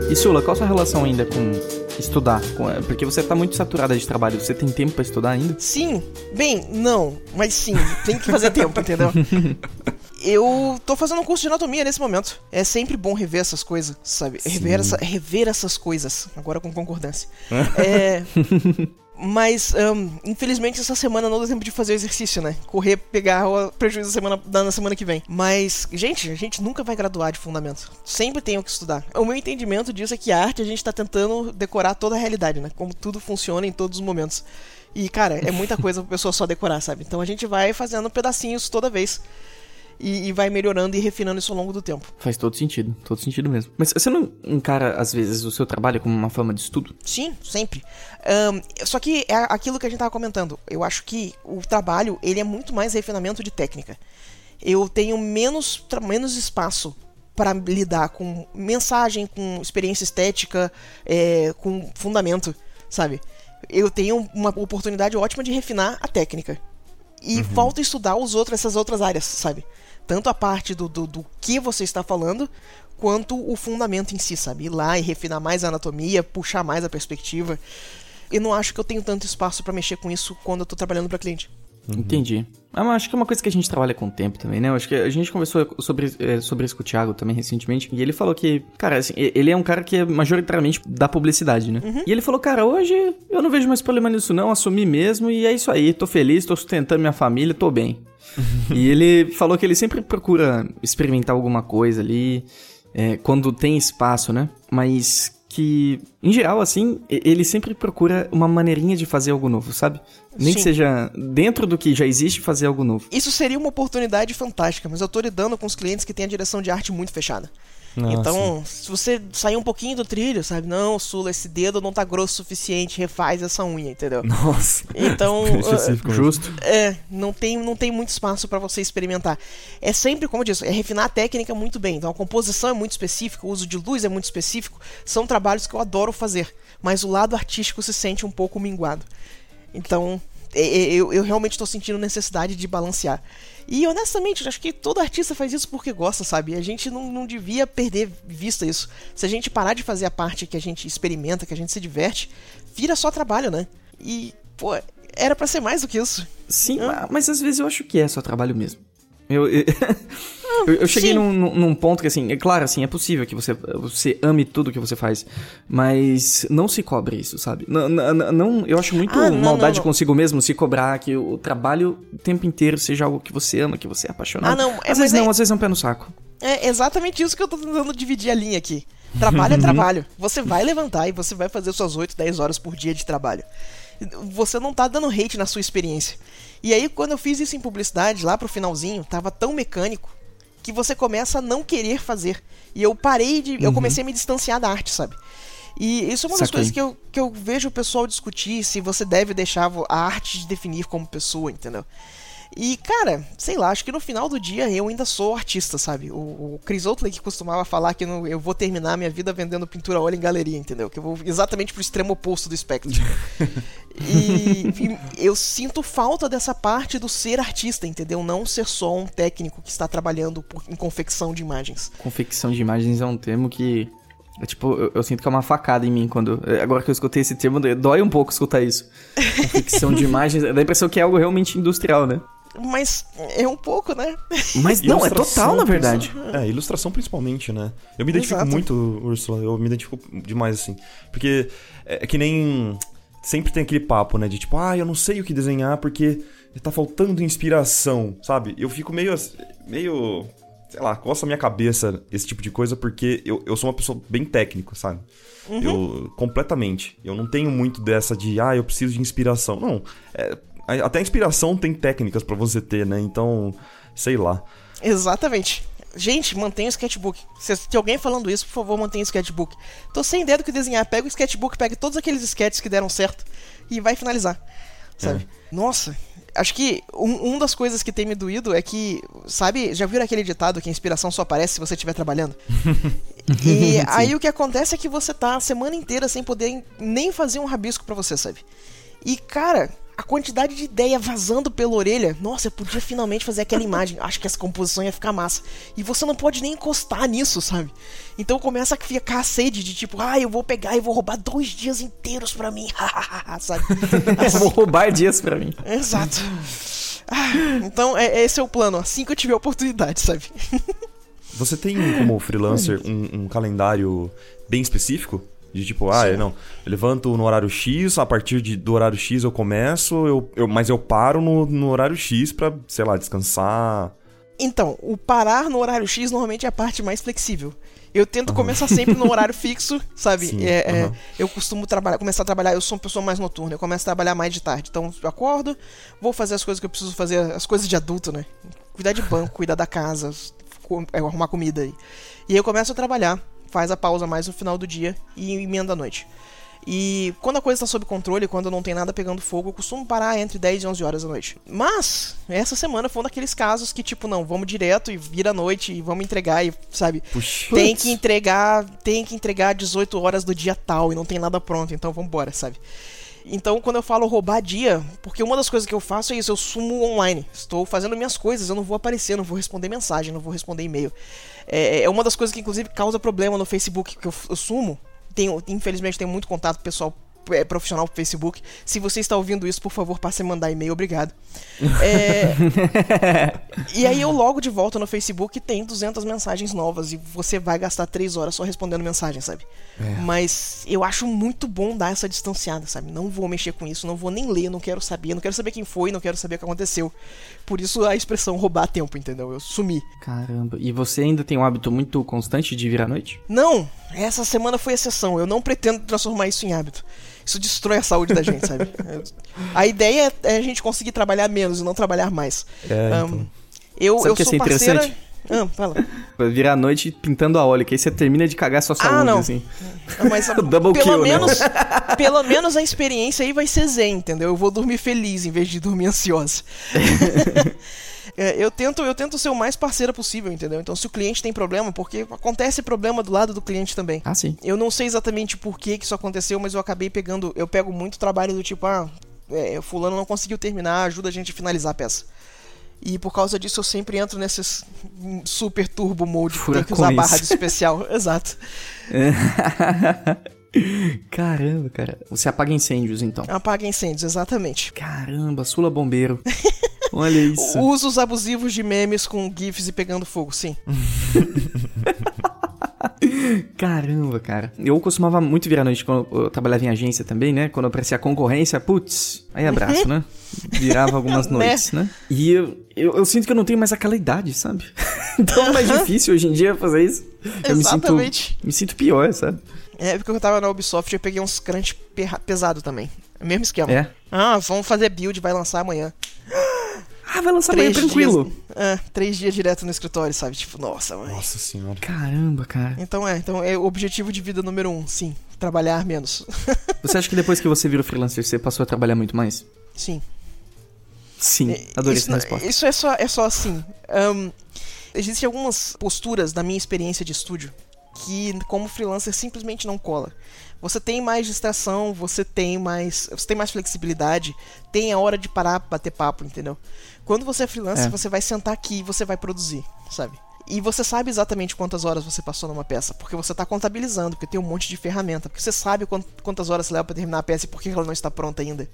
e Sula, qual a sua relação ainda com estudar? Porque você tá muito saturada de trabalho, você tem tempo para estudar ainda? Sim. Bem, não, mas sim, tem que fazer tempo, entendeu? *laughs* eu tô fazendo um curso de anatomia nesse momento. É sempre bom rever essas coisas, sabe? Rever, essa, rever, essas coisas. Agora com concordância. *laughs* é. Mas, um, infelizmente, essa semana não deu tempo de fazer o exercício, né? Correr, pegar o prejuízo da semana, da, na semana que vem. Mas, gente, a gente nunca vai graduar de fundamento. Sempre tem o que estudar. O meu entendimento disso é que a arte a gente tá tentando decorar toda a realidade, né? Como tudo funciona em todos os momentos. E, cara, é muita coisa pra pessoa só decorar, sabe? Então a gente vai fazendo pedacinhos toda vez e, e, vai melhorando e refinando isso ao longo do tempo. Faz todo sentido, todo sentido mesmo. Mas você não encara, às vezes, o seu trabalho como uma forma de estudo? Sim, sempre. Um, só que é aquilo que a gente tava comentando. Eu acho que o trabalho, ele é muito mais refinamento de técnica. Eu tenho menos, menos espaço para lidar com mensagem, com experiência estética, é, com fundamento, sabe? Eu tenho uma oportunidade ótima de refinar a técnica. E uhum. falta estudar os outros, essas outras áreas, sabe? Tanto a parte do, do, do que você está falando, quanto o fundamento em si, sabe? Ir lá e refinar mais a anatomia, puxar mais a perspectiva. Eu não acho que eu tenho tanto espaço para mexer com isso quando eu tô trabalhando para cliente. Uhum. Entendi. Ah, mas acho que é uma coisa que a gente trabalha com o tempo também, né? Eu acho que a gente conversou sobre, é, sobre isso com o Thiago também recentemente. E ele falou que, cara, assim, ele é um cara que é majoritariamente da publicidade, né? Uhum. E ele falou, cara, hoje eu não vejo mais problema nisso, não. Assumi mesmo e é isso aí. Tô feliz, tô sustentando minha família, tô bem. *laughs* e ele falou que ele sempre procura experimentar alguma coisa ali, é, quando tem espaço, né? Mas que, em geral, assim, ele sempre procura uma maneirinha de fazer algo novo, sabe? Nem Sim. que seja dentro do que já existe fazer algo novo. Isso seria uma oportunidade fantástica, mas eu tô lidando com os clientes que têm a direção de arte muito fechada. Nossa. Então, se você sair um pouquinho do trilho, sabe? Não, Sula, esse dedo não tá grosso o suficiente, refaz essa unha, entendeu? Nossa. Então, *laughs* uh, justo. É, não tem, não tem muito espaço para você experimentar. É sempre, como eu disse, é refinar a técnica muito bem. Então, a composição é muito específica, o uso de luz é muito específico. São trabalhos que eu adoro fazer, mas o lado artístico se sente um pouco minguado. Então, eu, eu realmente estou sentindo necessidade de balancear. E honestamente, acho que todo artista faz isso porque gosta, sabe? A gente não, não devia perder vista isso. Se a gente parar de fazer a parte que a gente experimenta, que a gente se diverte, vira só trabalho, né? E, pô, era para ser mais do que isso. Sim, mas às vezes eu acho que é só trabalho mesmo. Eu, eu, *laughs* eu, eu cheguei num, num, ponto que, assim, é claro, assim, é possível que você, você ame tudo que você faz, mas não se cobre isso, sabe? Não, não, não eu acho muito ah, não, maldade consigo mesmo se cobrar que o trabalho o tempo inteiro seja algo que você ama, que você é apaixonado. Ah, não, é, às vezes não, é... às vezes é um pé no saco. É exatamente isso que eu tô tentando dividir a linha aqui. Trabalho é trabalho. Você vai levantar e você vai fazer suas 8, 10 horas por dia de trabalho. Você não tá dando hate na sua experiência. E aí, quando eu fiz isso em publicidade, lá pro finalzinho, tava tão mecânico que você começa a não querer fazer. E eu parei de. Uhum. Eu comecei a me distanciar da arte, sabe? E isso é uma das coisas que eu, que eu vejo o pessoal discutir se você deve deixar a arte de definir como pessoa, entendeu? E, cara, sei lá, acho que no final do dia eu ainda sou artista, sabe? O, o Chris Oatley que costumava falar que eu, eu vou terminar minha vida vendendo pintura óleo em galeria, entendeu? Que eu vou exatamente pro extremo oposto do espectro. *laughs* e, e, eu sinto falta dessa parte do ser artista, entendeu? Não ser só um técnico que está trabalhando por, em confecção de imagens. Confecção de imagens é um termo que É tipo, eu, eu, sinto que é uma facada em mim quando. É, agora que eu escutei esse termo, dói um pouco escutar isso. *laughs* ficção de imagens. Dá a impressão que é algo realmente industrial, né? Mas é um pouco, né? Mas não, é total, na verdade. É, ilustração principalmente, né? Eu me identifico Exato. muito, Ursula. Eu me identifico demais, assim. Porque é, é que nem. Sempre tem aquele papo, né? De tipo, ah, eu não sei o que desenhar porque tá faltando inspiração, sabe? Eu fico meio. meio sei lá, coça a minha cabeça esse tipo de coisa, porque eu, eu sou uma pessoa bem técnica, sabe? Uhum. Eu, completamente. Eu não tenho muito dessa de, ah, eu preciso de inspiração. Não. É, até a inspiração tem técnicas para você ter, né? Então, sei lá. Exatamente. Gente, mantenha o sketchbook. Se tem alguém falando isso, por favor, mantenha o sketchbook. Tô sem ideia do que desenhar. Pega o sketchbook, pega todos aqueles sketches que deram certo e vai finalizar. Sabe? É. Nossa, acho que um, um das coisas que tem me doído é que, sabe, já viram aquele ditado que a inspiração só aparece se você estiver trabalhando? *laughs* e aí o que acontece é que você tá a semana inteira sem poder nem fazer um rabisco para você, sabe? E cara, a quantidade de ideia vazando pela orelha. Nossa, eu podia finalmente fazer aquela imagem. Acho que essa composição ia ficar massa. E você não pode nem encostar nisso, sabe? Então começa a ficar a sede de tipo, ah, eu vou pegar e vou roubar dois dias inteiros para mim. *laughs* sabe? Assim. *laughs* vou roubar dias para mim. Exato. Ah, então, é, esse é o plano. Assim que eu tiver oportunidade, sabe? *laughs* Você tem como freelancer um, um calendário bem específico? De tipo, ah, não, eu levanto no horário X, a partir de, do horário X eu começo, eu, eu, mas eu paro no, no horário X pra, sei lá, descansar. Então, o parar no horário X normalmente é a parte mais flexível. Eu tento uhum. começar sempre no horário *laughs* fixo, sabe? Sim, é, uhum. é, eu costumo trabalhar, começar a trabalhar, eu sou uma pessoa mais noturna, eu começo a trabalhar mais de tarde. Então eu acordo, vou fazer as coisas que eu preciso fazer, as coisas de adulto, né? Cuidar de banco, *laughs* cuidar da casa, é, arrumar comida aí. E aí eu começo a trabalhar faz a pausa mais no final do dia e emenda a noite. E quando a coisa está sob controle, quando não tem nada pegando fogo, eu costumo parar entre 10 e 11 horas da noite. Mas, essa semana foi um daqueles casos que, tipo, não, vamos direto e vira a noite e vamos entregar e, sabe? Puxa. Tem que entregar, tem que entregar 18 horas do dia tal e não tem nada pronto, então vamos embora, sabe? Então, quando eu falo roubar dia, porque uma das coisas que eu faço é isso, eu sumo online. Estou fazendo minhas coisas, eu não vou aparecer, não vou responder mensagem, não vou responder e-mail. É, é uma das coisas que, inclusive, causa problema no Facebook, que eu, eu sumo. Tenho, infelizmente, tenho muito contato pessoal é, profissional pro Facebook. Se você está ouvindo isso, por favor, passe a mandar e-mail, obrigado. É... *laughs* e aí eu logo de volta no Facebook tem 200 mensagens novas e você vai gastar 3 horas só respondendo mensagem, sabe? É. Mas eu acho muito bom dar essa distanciada, sabe? Não vou mexer com isso, não vou nem ler, não quero saber, não quero saber quem foi, não quero saber o que aconteceu. Por isso a expressão roubar tempo, entendeu? Eu sumi. Caramba, e você ainda tem um hábito muito constante de vir à noite? Não, essa semana foi exceção. Eu não pretendo transformar isso em hábito isso destrói a saúde da gente, sabe? A ideia é a gente conseguir trabalhar menos e não trabalhar mais. É, um, então. Eu, sabe eu que sou parceira... interessante? Ah, fala. Virar a noite pintando a óleo, que aí você termina de cagar sua ah, saúde, ah, não. assim. Mas, *laughs* Double pelo kill, né? menos, né? Pelo menos a experiência aí vai ser zen, entendeu? Eu vou dormir feliz em vez de dormir ansiosa. *laughs* É, eu tento eu tento ser o mais parceira possível, entendeu? Então, se o cliente tem problema, porque acontece problema do lado do cliente também. Ah, sim. Eu não sei exatamente por que, que isso aconteceu, mas eu acabei pegando. Eu pego muito trabalho do tipo, ah, é, fulano não conseguiu terminar, ajuda a gente a finalizar a peça. E por causa disso eu sempre entro nesses super turbo mode que tem que usar barra de especial. *laughs* Exato. *laughs* Caramba, cara. Você apaga incêndios, então. Apaga incêndios, exatamente. Caramba, Sula Bombeiro. *laughs* Olha isso. Usos abusivos de memes com GIFs e pegando fogo, sim. *laughs* Caramba, cara. Eu costumava muito virar noite quando eu trabalhava em agência também, né? Quando aparecia concorrência, putz, aí abraço, né? *laughs* Virava algumas *laughs* noites, né? E eu, eu, eu, sinto que eu não tenho mais aquela idade, sabe? então é mais difícil hoje em dia fazer isso. Eu Exatamente. Me sinto, me sinto pior, sabe? É, porque eu tava na Ubisoft eu peguei uns crunch pesado também. Mesmo esquema. É? Ah, vamos fazer build, vai lançar amanhã. Ah, vai lançar amanhã tranquilo. Dias, é, três dias direto no escritório, sabe? Tipo, nossa, mãe. Nossa senhora. Caramba, cara. Então é, então é o objetivo de vida número um, sim. Trabalhar menos. *laughs* você acha que depois que você virou freelancer, você passou a trabalhar muito mais? Sim. Sim, adorei isso, essa resposta. Isso é só, é só assim. Um, existem algumas posturas da minha experiência de estúdio que, como freelancer, simplesmente não cola. Você tem mais distração, você tem mais, você tem mais flexibilidade, tem a hora de parar pra bater papo, entendeu? Quando você é freelancer, é. você vai sentar aqui e você vai produzir, sabe? E você sabe exatamente quantas horas você passou numa peça, porque você está contabilizando, porque tem um monte de ferramenta, porque você sabe quantas horas você leva para terminar a peça e por que ela não está pronta ainda.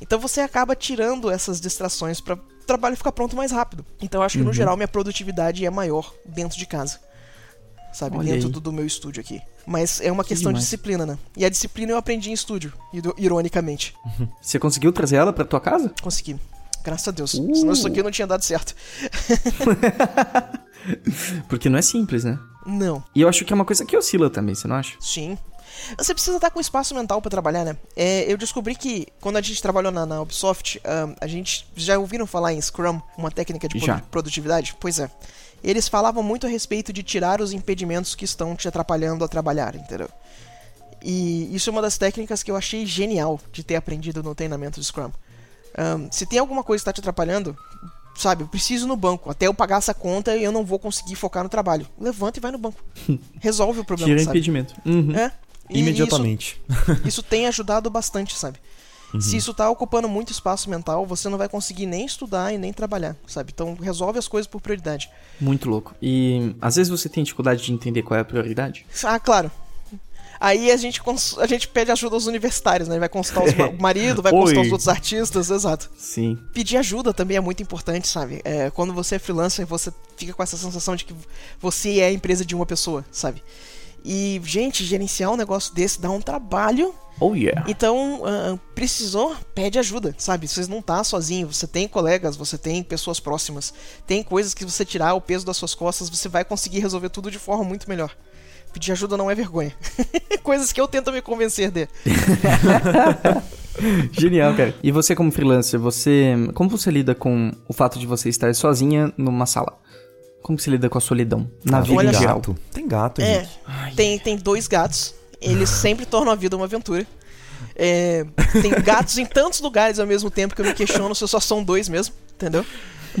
Então você acaba tirando essas distrações para o trabalho ficar pronto mais rápido. Então eu acho que no uhum. geral minha produtividade é maior dentro de casa. Sabe, dentro do, do, meu estúdio aqui. Mas é uma que questão demais. de disciplina, né? E a disciplina eu aprendi em estúdio, ironicamente. Você conseguiu trazer ela para tua casa? Consegui. Graças a Deus. Uh. Senão isso aqui não tinha dado certo. *laughs* Porque não é simples, né? Não. E eu acho que é uma coisa que oscila também, você não acha? Sim. Você precisa estar com espaço mental para trabalhar, né? É, eu descobri que quando a gente trabalhou na, na Ubisoft, um, a gente já ouviram falar em Scrum, uma técnica de já. produtividade? Pois é. Eles falavam muito a respeito de tirar os impedimentos que estão te atrapalhando a trabalhar, entendeu? E isso é uma das técnicas que eu achei genial de ter aprendido no treinamento de Scrum. Um, se tem alguma coisa que está te atrapalhando, sabe, eu preciso no banco. Até eu pagar essa conta e eu não vou conseguir focar no trabalho. Levanta e vai no banco. *laughs* Resolve o problema. Tira sabe? impedimento. Uhum. É. Imediatamente. Isso, isso, tem ajudado bastante, sabe? Uhum. Se isso tá ocupando muito espaço mental, você não vai conseguir nem estudar e nem trabalhar, sabe? Então resolve as coisas por prioridade. Muito louco. E às vezes você tem dificuldade de entender qual é a prioridade? Ah, claro. Aí a gente, a gente pede ajuda aos universitários, né? Vai consultar o *laughs* marido, vai consultar os outros artistas, exato. Sim. Pedir ajuda também é muito importante, sabe? É, quando você é freelancer, você fica com essa sensação de que você é a empresa de uma pessoa, sabe? E, gente, gerenciar um negócio desse dá um trabalho. Oh, yeah. Então, uh, precisou, pede ajuda, sabe? Você não tá sozinho, você tem colegas, você tem pessoas próximas. Tem coisas que você tirar o peso das suas costas, você vai conseguir resolver tudo de forma muito melhor. Pedir ajuda não é vergonha. *laughs* Coisas que eu tento me convencer de. *laughs* Genial, cara. E você como freelancer, você como você lida com o fato de você estar sozinha numa sala? Como você lida com a solidão na ah, vida em geral? Gato. Tem gato, é, gente. Tem, tem dois gatos. Eles *laughs* sempre tornam a vida uma aventura. É, tem gatos em tantos lugares ao mesmo tempo que eu me questiono se só são dois mesmo, entendeu?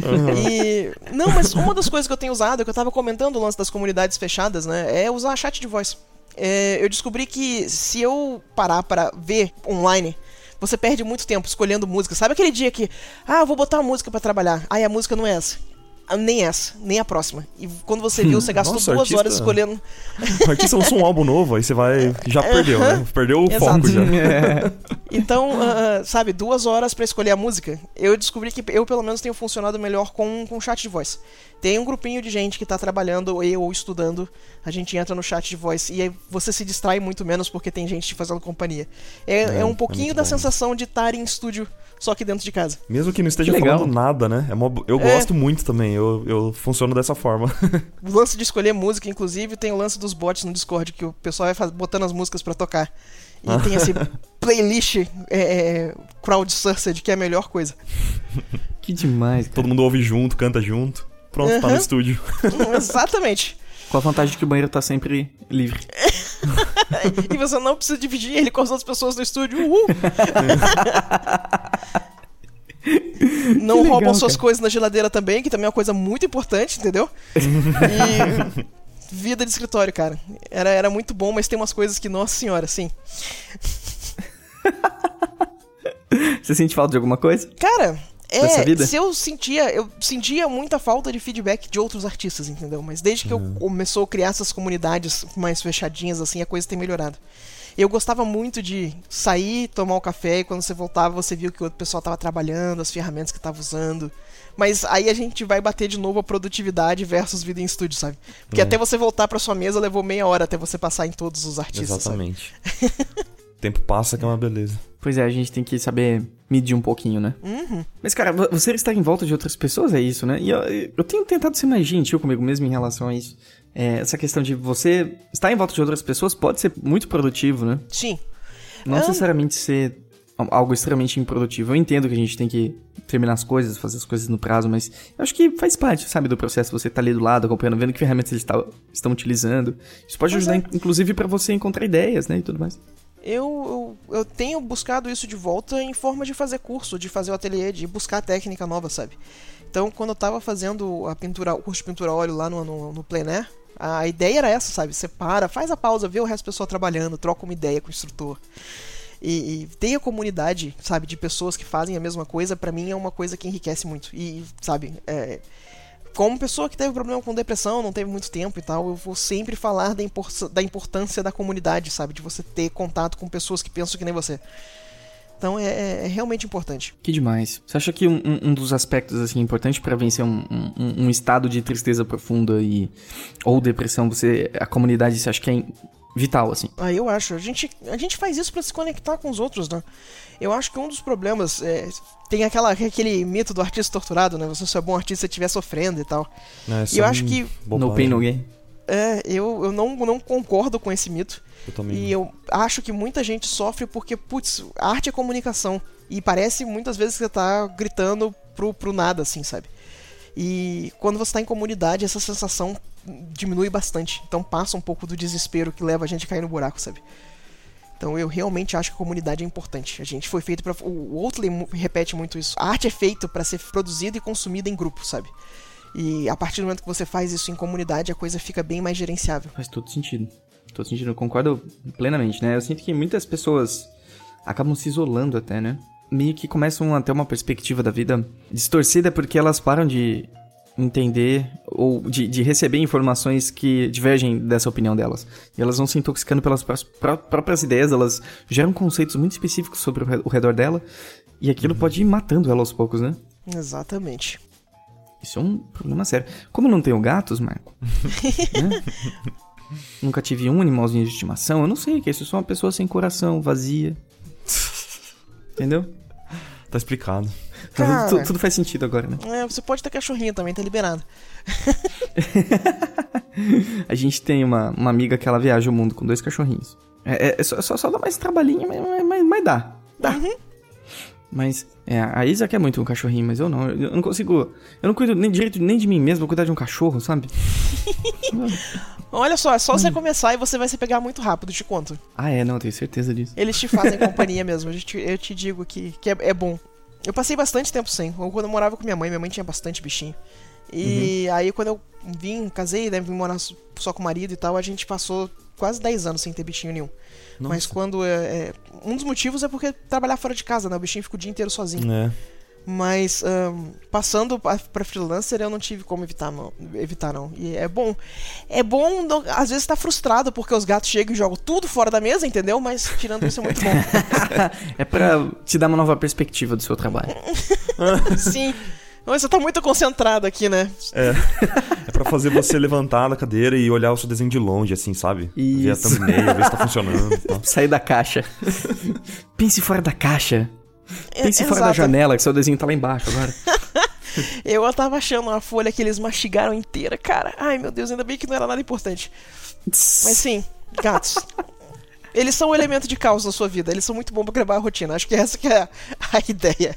Uhum. E. Não, mas uma das coisas que eu tenho usado, que eu tava comentando o lance das comunidades fechadas, né? É usar chat de voz. É, eu descobri que se eu parar para ver online, você perde muito tempo escolhendo música. Sabe aquele dia que, ah, vou botar uma música para trabalhar. Aí a música não é essa. Ah, nem essa, nem a próxima. E quando você viu, você *laughs* gastou Nossa, duas artista... horas escolhendo. O *laughs* artista lançou um álbum novo, aí você vai. Já perdeu, né? Perdeu o Exato. foco já. É. *laughs* Então, uh, sabe, duas horas para escolher a música. Eu descobri que eu, pelo menos, tenho funcionado melhor com, com chat de voz. Tem um grupinho de gente que tá trabalhando ou estudando, a gente entra no chat de voz e aí você se distrai muito menos porque tem gente te fazendo companhia. É, é, é um é pouquinho é da bom. sensação de estar em estúdio só que dentro de casa. Mesmo que não esteja que falando nada, né? É uma... Eu é. gosto muito também, eu, eu funciono dessa forma. *laughs* o lance de escolher música, inclusive, tem o lance dos bots no Discord, que o pessoal vai botando as músicas para tocar. E ah. tem esse *laughs* playlist é, é, crowdsourced, que é a melhor coisa. *laughs* Que demais, cara. Todo mundo ouve junto, canta junto. Pronto, uhum. tá no estúdio. Exatamente. Com a vantagem que o banheiro tá sempre livre. *laughs* e você não precisa dividir ele com as outras pessoas no estúdio. Uhul. *laughs* não legal, roubam suas cara. coisas na geladeira também, que também é uma coisa muito importante, entendeu? E *laughs* vida de escritório, cara. Era, era muito bom, mas tem umas coisas que, nossa senhora, sim. Você sente falta de alguma coisa? Cara, é, se eu sentia, eu sentia muita falta de feedback de outros artistas, entendeu? Mas desde que uhum. eu começou a criar essas comunidades mais fechadinhas, assim, a coisa tem melhorado. Eu gostava muito de sair, tomar um café e quando você voltava você viu que o outro pessoal estava trabalhando, as ferramentas que estava usando. Mas aí a gente vai bater de novo a produtividade versus vida em estúdio, sabe? Porque é. até você voltar para sua mesa levou meia hora até você passar em todos os artistas. Exatamente. o *laughs* tempo passa que é uma beleza. Pois é, a gente tem que saber medir um pouquinho, né? Uhum. Mas, cara, você está em volta de outras pessoas, é isso, né? E eu, eu tenho tentado ser mais gentil comigo mesmo em relação a isso. É, essa questão de você estar em volta de outras pessoas pode ser muito produtivo, né? Sim. Não necessariamente ser algo extremamente improdutivo. Eu entendo que a gente tem que terminar as coisas, fazer as coisas no prazo, mas eu acho que faz parte, sabe, do processo. Você tá ali do lado, acompanhando, vendo que ferramentas eles tá, estão utilizando. Isso pode ajudar, é. inclusive, para você encontrar ideias, né, e tudo mais eu, eu, eu, tenho buscado isso de volta em forma de fazer curso, de fazer o ateliê, de buscar técnica nova, sabe? Então, quando eu tava fazendo a pintura, o curso de pintura óleo lá no, no, no a ideia era essa, sabe? Você para, faz a pausa, vê o resto do pessoal trabalhando, troca uma ideia com o instrutor. E, e ter a comunidade, sabe, de pessoas que fazem a mesma coisa, para mim é uma coisa que enriquece muito. E, sabe, é, como pessoa que teve problema com depressão, não teve muito tempo e tal, eu vou sempre falar da, impor da importância da comunidade, sabe? De você ter contato com pessoas que pensam que nem você. Então é, é, é realmente importante. Que demais. Você acha que um, um dos aspectos assim importantes para vencer um, um, um, estado de tristeza profunda e ou depressão, você a comunidade, você acha que é vital assim? Ah, eu acho. A gente a gente faz isso para se conectar com os outros, né? Eu acho que um dos problemas é, tem aquela aquele mito do artista torturado, né? Você só é bom artista se estiver sofrendo e tal. É, e eu acho que no pain no gain. É, eu, eu não, não concordo com esse mito. Eu também. E eu acho que muita gente sofre porque, putz, arte é comunicação. E parece muitas vezes que você tá gritando pro, pro nada, assim, sabe? E quando você tá em comunidade, essa sensação diminui bastante. Então passa um pouco do desespero que leva a gente a cair no buraco, sabe? Então eu realmente acho que a comunidade é importante. A gente foi feito para o Oatley repete muito isso. A arte é feita para ser produzida e consumida em grupo, sabe? E a partir do momento que você faz isso em comunidade, a coisa fica bem mais gerenciável. Faz todo sentido. Todo sentido, concordo plenamente, né? Eu sinto que muitas pessoas acabam se isolando até, né? Meio que começam a ter uma perspectiva da vida distorcida porque elas param de entender ou de, de, receber informações que divergem dessa opinião delas. E elas vão se intoxicando pelas pró próprias ideias, elas geram conceitos muito específicos sobre o, re o redor dela e aquilo uhum. pode ir matando ela aos poucos, né? Exatamente. Isso é um problema sério. Como eu não tenho gatos, Marco, *laughs* né? nunca tive um animalzinho de estimação, eu não sei que é isso. Sou uma pessoa sem coração, vazia. *laughs* Entendeu? Tá explicado. Cara, tudo, tudo, faz sentido agora, né? É, você pode ter cachorrinho também, tá liberado. *laughs* a gente tem uma, uma amiga que ela viaja o mundo com dois cachorrinhos. É, é, é só, só, só dá mais trabalhinho, mas, mas, mas dá. Dá. Uhum. Mas, é, a Isa quer muito um cachorrinho, mas eu não. Eu não consigo. Eu não cuido nem direito nem de mim mesmo, vou cuidar de um cachorro, sabe? *laughs* Olha só, é só você começar e você vai se pegar muito rápido, te conto. Ah, é, não, tenho certeza disso. Eles te fazem *laughs* companhia mesmo, eu te, eu te digo que, que é, é bom. Eu passei bastante tempo sem. Quando eu morava com minha mãe, minha mãe tinha bastante bichinho. E uhum. aí quando eu vim, casei, né, vim morar só com o marido e tal, a gente passou quase 10 anos sem ter bichinho nenhum. Nossa. Mas quando é, é, Um dos motivos é porque trabalhar fora de casa, né? O bichinho fica o dia inteiro sozinho. É. Mas um, passando para freelancer eu não tive como evitar não, evitar não. E é bom. É bom, não, às vezes tá frustrado porque os gatos chegam e jogam tudo fora da mesa, entendeu? Mas tirando isso é muito bom. *laughs* é para te dar uma nova perspectiva do seu trabalho. *laughs* Sim. Mas você tá muito concentrado aqui, né? É. É pra fazer você levantar da cadeira e olhar o seu desenho de longe, assim, sabe? Isso. Ver a thumbnail, ver se tá funcionando. Tá. *laughs* Sair da caixa. Pense fora da caixa. *laughs* Pense é, fora exato. da janela, que seu desenho tá lá embaixo agora. *laughs* Eu tava achando uma folha que eles mastigaram inteira, cara. Ai, meu Deus, ainda bem que não era nada importante. Mas sim, gatos. *laughs* Eles são um elemento de caos na sua vida. Eles são muito bons pra gravar a rotina. Acho que essa que é a, a ideia.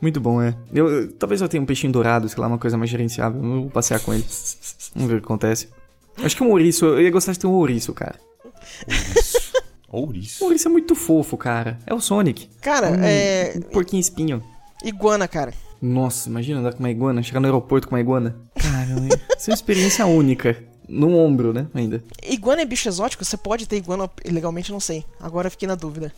Muito bom, é. Eu, eu, talvez eu tenha um peixinho dourado, sei lá, uma coisa mais gerenciável. Eu vou passear com ele. Vamos ver o que acontece. Acho que um ouriço, eu ia gostar de ter um ouriço, cara. Ouriço. Ouriço. Ouriço é muito fofo, cara. É o Sonic. Cara, um, é. Um porquinho espinho. Iguana, cara. Nossa, imagina andar com uma iguana, chegar no aeroporto com uma iguana. Caramba, *laughs* isso é uma experiência única. No ombro, né? Ainda. Iguana é bicho exótico? Você pode ter iguana legalmente? Não sei. Agora fiquei na dúvida.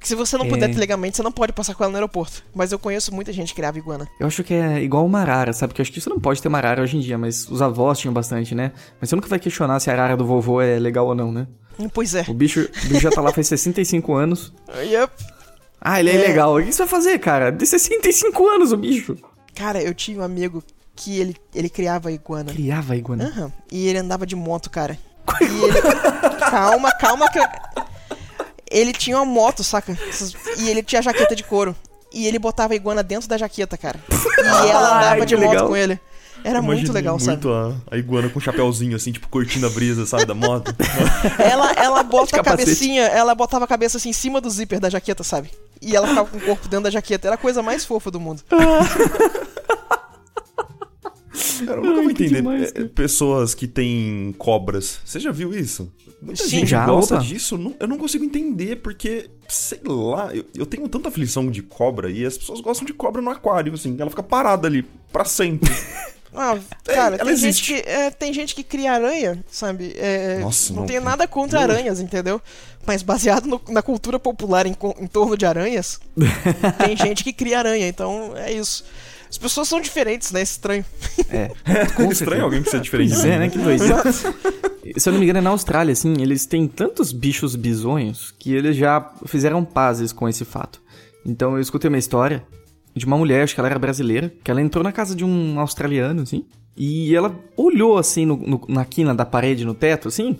Que se você não é. puder ter legalmente, você não pode passar com ela no aeroporto. Mas eu conheço muita gente que criava iguana. Eu acho que é igual uma arara, sabe? Que eu acho que você não pode ter uma arara hoje em dia, mas os avós tinham bastante, né? Mas você nunca vai questionar se a arara do vovô é legal ou não, né? Pois é. O bicho, o bicho já tá lá faz *laughs* 65 anos. Yep. Ah, ele é, é ilegal. O que você vai fazer, cara? De 65 anos o bicho. Cara, eu tinha um amigo que ele, ele criava iguana. Criava iguana? Aham. Uhum. E ele andava de moto, cara. E ele... calma, calma que eu... Ele tinha uma moto, saca? E ele tinha jaqueta de couro. E ele botava a iguana dentro da jaqueta, cara. E ela andava Ai, de moto legal. com ele. Era muito legal, muito sabe? Muito a, a, iguana com um chapéuzinho, assim, tipo, curtindo a brisa, sabe, da moto. *laughs* ela, ela bota a cabecinha, ela botava a cabeça assim em cima do zíper da jaqueta, sabe? E ela ficava com o corpo dentro da jaqueta. Era a coisa mais fofa do mundo. *laughs* Cara, eu nunca vou entender demais, é, pessoas que têm cobras. Você já viu isso? Muita Sim, gente já, gosta opa. disso. Eu não consigo entender, porque, sei lá, eu, eu, tenho tanta aflição de cobra e as pessoas gostam de cobra no aquário, assim. Ela fica parada ali, para sempre. *laughs* Ah, cara, tem gente, que, é, tem gente que cria aranha, sabe? É, Nossa, não, não tem nada contra aranhas, entendeu? Mas baseado no, na cultura popular em, em torno de aranhas, *laughs* tem gente que cria aranha, então é isso. As pessoas são diferentes, né? Estranho. É. *laughs* Com estranho alguém que seja diferente. É, né? Que doideira. Se eu não me engano, é na Austrália, assim, eles têm tantos bichos bizonhos que eles já fizeram pazes com esse fato. Então eu escutei uma história de uma mulher, acho que ela era brasileira, que ela entrou na casa de um australiano, assim, e ela olhou, assim, no, no, na quina da parede, no teto, assim,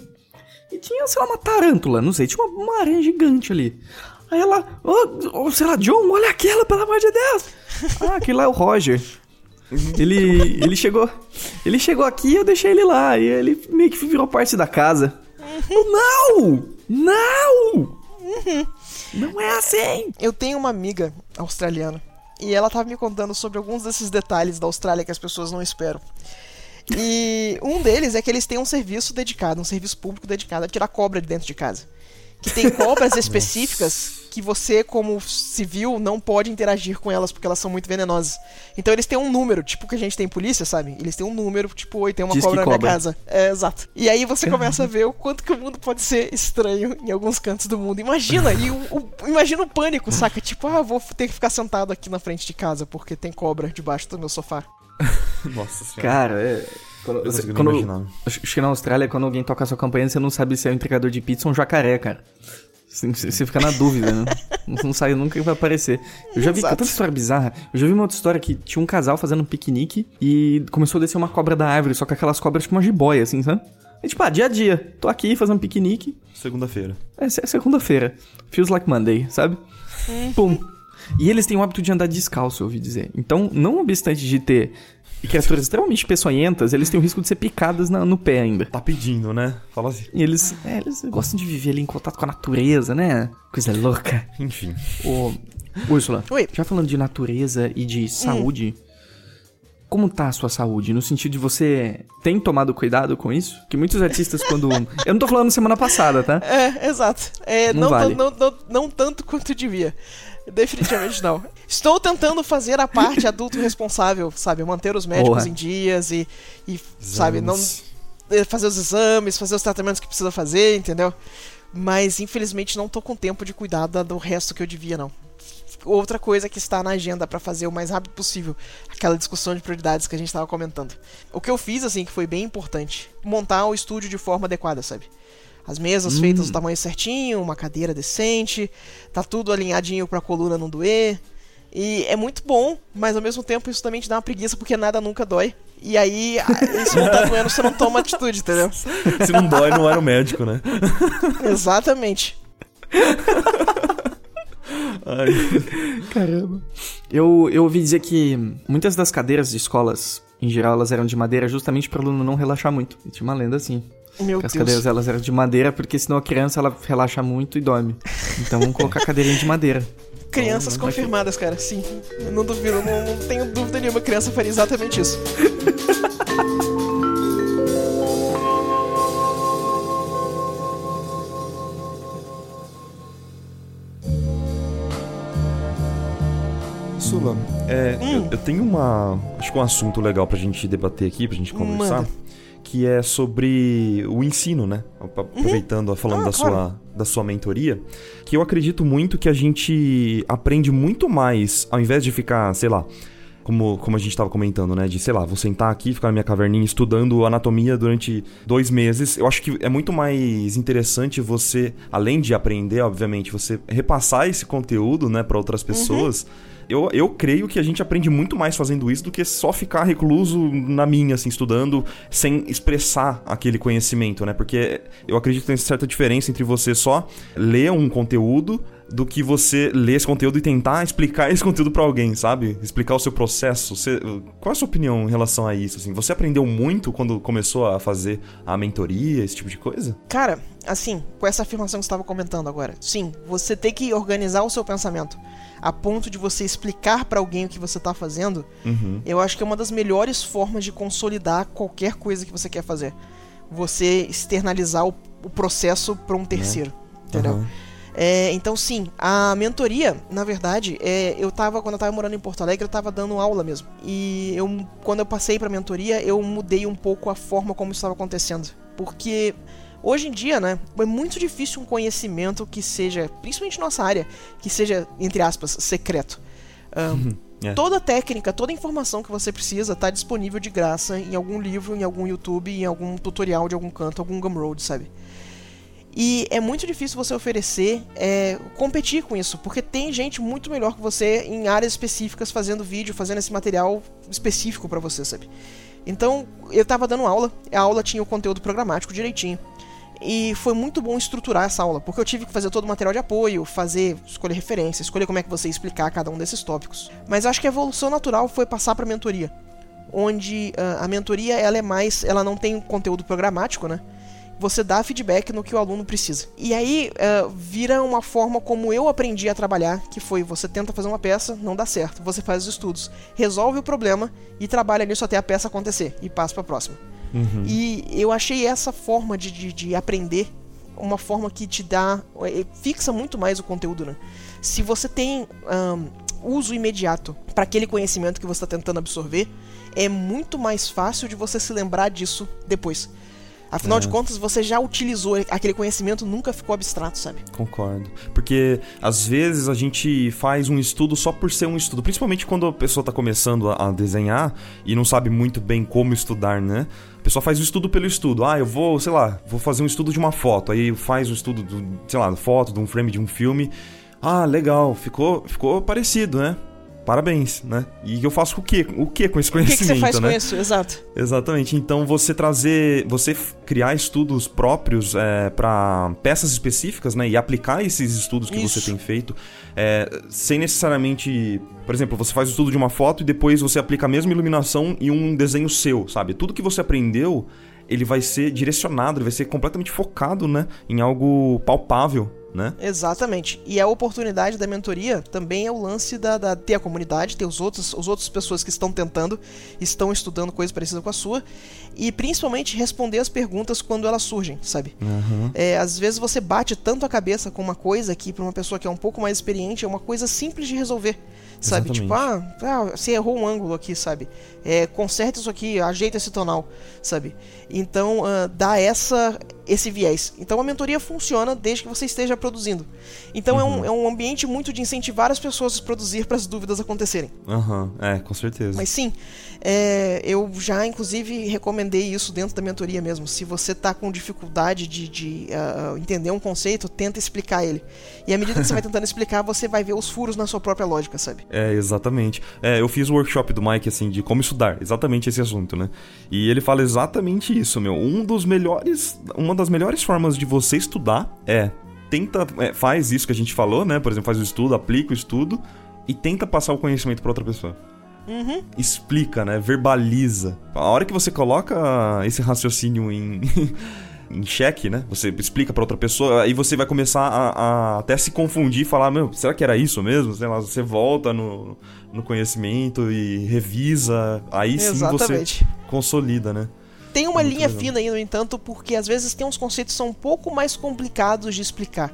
e tinha, sei lá, uma tarântula, não sei, tinha uma, uma aranha gigante ali. Aí ela, oh, oh, sei lá, John, olha aquela, pelo amor de Deus! *laughs* ah, aquele lá é o Roger. Ele, ele chegou, ele chegou aqui, eu deixei ele lá, e ele meio que virou parte da casa. Uhum. Não! Não! Uhum. Não é assim! Eu tenho uma amiga australiana e ela tava me contando sobre alguns desses detalhes da Austrália que as pessoas não esperam. E um deles é que eles têm um serviço dedicado, um serviço público dedicado a tirar cobra de dentro de casa que tem cobras *laughs* específicas que você, como civil, não pode interagir com elas porque elas são muito venenosas. Então eles têm um número, tipo que a gente tem polícia, sabe? Eles têm um número, tipo, oi, tem uma Diz cobra na minha casa. É, exato. E aí você começa a ver o quanto que o mundo pode ser estranho em alguns cantos do mundo. Imagina, e o, o, imagina o pânico, saca? Tipo, ah, vou ter que ficar sentado aqui na frente de casa porque tem cobra debaixo do meu sofá. *laughs* Nossa senhora. Cara, é. Quando, eu quando, acho que na Austrália, quando alguém toca a sua campanha, você não sabe se é um entregador de pizza ou um jacaré, cara. Você fica na dúvida, né? *laughs* Não sabe nunca que vai aparecer. Eu já vi tanta história bizarra. Eu já vi uma outra história que tinha um casal fazendo um piquenique e começou a descer uma cobra da árvore, só que aquelas cobras tipo uma jiboia, assim, sabe? E tipo, ah, dia a dia. Tô aqui fazendo um piquenique. Segunda-feira. É, é segunda-feira. Feels like Monday, sabe? Pum. E eles têm o hábito de andar descalço, eu ouvi dizer. Então, não obstante de ter e criaturas extremamente peçonhentas, eles têm o risco de ser picadas na, no pé ainda. Tá pedindo, né? Fala assim. E eles, é, eles gostam de viver ali em contato com a natureza, né? Coisa louca. Enfim. Ô, Úrsula, Oi. já falando de natureza e de saúde, hum. como tá a sua saúde? No sentido de você tem tomado cuidado com isso? Que muitos artistas, quando. *laughs* Eu não tô falando semana passada, tá? É, exato. É, não, não, vale. não, não, não tanto quanto devia. Definitivamente não. Estou tentando fazer a parte *laughs* adulto responsável, sabe? Manter os médicos em dias e, e sabe, não eh, fazer os exames, fazer os tratamentos que precisa fazer, entendeu? Mas infelizmente não tô com tempo de cuidar do resto que eu devia, não. Outra coisa que está na agenda para fazer o mais rápido possível, aquela discussão de prioridades que a gente estava comentando. O que eu fiz, assim, que foi bem importante, montar o estúdio de forma adequada, sabe? As mesas hum. feitas do tamanho certinho, uma cadeira decente, tá tudo alinhadinho pra coluna não doer. E é muito bom, mas ao mesmo tempo isso também te dá uma preguiça porque nada nunca dói. E aí, se não tá doendo, você não toma atitude, entendeu? *laughs* Se não dói, não era o médico, né? *laughs* Exatamente. Ai. Caramba. Eu, eu ouvi dizer que muitas das cadeiras de escolas, em geral, elas eram de madeira justamente para o aluno não relaxar muito. E tinha uma lenda assim. Meu as Deus. cadeiras elas eram de madeira, porque senão a criança ela relaxa muito e dorme. Então vamos colocar a cadeirinha de madeira. Crianças então, confirmadas, cara, sim. Eu não duvido, não, não tenho dúvida nenhuma, criança faria exatamente isso. *laughs* Sula, é, hum. eu, eu, tenho uma. Acho que um assunto legal pra gente debater aqui, pra gente conversar. Manda que é sobre o ensino, né? Aproveitando, uhum. falando ah, da, claro. sua, da sua mentoria, que eu acredito muito que a gente aprende muito mais, ao invés de ficar, sei lá, como, como a gente estava comentando, né? De, sei lá, vou sentar aqui, ficar na minha caverninha estudando anatomia durante dois meses. Eu acho que é muito mais interessante você, além de aprender, obviamente, você repassar esse conteúdo, né, para outras uhum. pessoas. Uhum eu, eu creio que a gente aprende muito mais fazendo isso do que só ficar recluso na minha, assim, estudando, sem expressar aquele conhecimento, né? Porque eu acredito que tem certa diferença entre você só ler um conteúdo do que você ler esse conteúdo e tentar explicar esse conteúdo para alguém, sabe? Explicar o seu processo. Você, qual é a sua opinião em relação a isso? Assim, você aprendeu muito quando começou a fazer a mentoria, esse tipo de coisa? Cara, assim, com essa afirmação que você estava comentando agora, sim, você tem que organizar o seu pensamento a ponto de você explicar para alguém o que você tá fazendo, uhum. eu acho que é uma das melhores formas de consolidar qualquer coisa que você quer fazer. Você externalizar o, o processo para um terceiro, uhum. entendeu? Uhum. É, então, sim, a mentoria, na verdade, é, eu tava, quando eu tava morando em Porto Alegre, eu tava dando aula mesmo. E eu, quando eu passei pra mentoria, eu mudei um pouco a forma como isso estava acontecendo. Porque hoje em dia, né, é muito difícil um conhecimento que seja, principalmente nossa área, que seja, entre aspas, secreto. Um, é. Toda técnica, toda informação que você precisa está disponível de graça em algum livro, em algum YouTube, em algum tutorial de algum canto, algum Gumroad, sabe? E é muito difícil você oferecer, é, competir com isso, porque tem gente muito melhor que você em áreas específicas fazendo vídeo, fazendo esse material específico para você, sabe? Então, eu tava dando aula, a aula tinha o conteúdo programático direitinho. E foi muito bom estruturar essa aula, porque eu tive que fazer todo o material de apoio, fazer, escolher referência, escolher como é que você ia explicar cada um desses tópicos. Mas acho que a evolução natural foi passar para mentoria, onde uh, a mentoria ela é mais, ela não tem conteúdo programático, né? Você dá feedback no que o aluno precisa. E aí uh, vira uma forma como eu aprendi a trabalhar, que foi você tenta fazer uma peça, não dá certo, você faz os estudos, resolve o problema e trabalha nisso até a peça acontecer e passa para a próxima. Uhum. E eu achei essa forma de, de, de, aprender uma forma que te dá. Eh, fixa muito mais o conteúdo, né? Se você tem um, uso imediato para aquele conhecimento que você está tentando absorver, é muito mais fácil de você se lembrar disso depois. Afinal é. de contas, você já utilizou aquele conhecimento, nunca ficou abstrato, sabe? Concordo. Porque às vezes a gente faz um estudo só por ser um estudo, principalmente quando a pessoa está começando a desenhar e não sabe muito bem como estudar, né? A pessoa faz o estudo pelo estudo. Ah, eu vou, sei lá, vou fazer um estudo de uma foto. Aí faz um estudo, do, sei lá, foto, de um frame de um filme. Ah, legal, ficou, ficou parecido, né? Parabéns, né? E eu faço o quê? O quê com esse conhecimento, O que, que você faz né? com isso? Exato. Exatamente. Então você trazer, você criar estudos próprios é, para peças específicas, né? E aplicar esses estudos que isso. você tem feito, é, sem necessariamente, por exemplo, você faz o estudo de uma foto e depois você aplica a mesma iluminação em um desenho seu, sabe? Tudo que você aprendeu ele vai ser direcionado, ele vai ser completamente focado, né, em algo palpável né? Exatamente. E a oportunidade da mentoria também é o lance da, da ter a comunidade, ter os outros, os outras pessoas que estão tentando, estão estudando coisas parecidas com a sua, e principalmente responder as perguntas quando elas surgem, sabe? Uhum. É, às vezes você bate tanto a cabeça com uma coisa que para uma pessoa que é um pouco mais experiente é uma coisa simples de resolver sabe? Tipo, ah, ah, você errou um ângulo aqui, sabe? É, conserta isso aqui, ajeita esse tonal, sabe? Então, uh, dá essa, esse viés. Então, a mentoria funciona desde que você esteja produzindo. Então, uhum. é, um, uhum. é um ambiente muito de incentivar as pessoas a produzir para as dúvidas acontecerem. Aham, uhum. é, com certeza. Mas sim, é, eu já, inclusive, recomendei isso dentro da mentoria mesmo. Se você está com dificuldade de, de uh, entender um conceito, tenta explicar ele. E à medida que você vai *laughs* tentando explicar, você vai ver os furos na sua própria lógica, sabe? É, exatamente. É, eu fiz o workshop do Mike, assim, de como estudar, exatamente esse assunto, né? E ele fala exatamente isso, meu. Um dos melhores, uma das melhores formas de você estudar é tenta, é, faz isso que a gente falou, né? Por exemplo, faz o estudo, aplica o estudo e tenta passar o conhecimento para outra pessoa. Uhum. Explica, né? Verbaliza. A hora que você coloca esse raciocínio em. *laughs* em xeque, né? Você explica para outra pessoa, aí você vai começar a, a, até se confundir e falar, meu, será que era isso mesmo? Sei lá, você volta no, no conhecimento e revisa, aí Exatamente. sim você consolida, né? Tem uma Muito linha legal. fina aí, no entanto, porque às vezes tem uns conceitos que são um pouco mais complicados de explicar.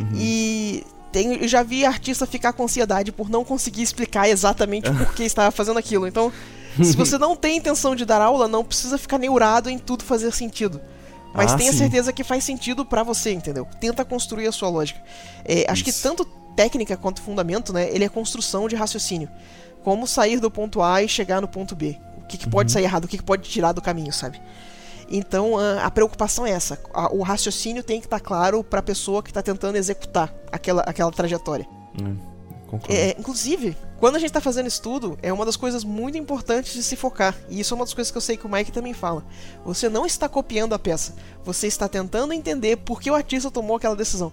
Uhum. E tem, eu já vi artista ficar com ansiedade por não conseguir explicar exatamente *laughs* por que estava fazendo aquilo. Então, se você não tem intenção de dar aula, não precisa ficar neurado em tudo fazer sentido. Mas ah, tenha sim. certeza que faz sentido para você, entendeu? Tenta construir a sua lógica. É, acho que tanto técnica quanto fundamento, né? Ele é construção de raciocínio. Como sair do ponto A e chegar no ponto B. O que, que pode uhum. sair errado, o que, que pode tirar do caminho, sabe? Então a, preocupação é essa. o raciocínio tem que estar tá claro para a pessoa que está tentando executar aquela, aquela trajetória. Hum, é, inclusive, quando a gente está fazendo estudo, é uma das coisas muito importantes de se focar. E isso é uma das coisas que eu sei que o Mike também fala. Você não está copiando a peça, você está tentando entender por que o artista tomou aquela decisão.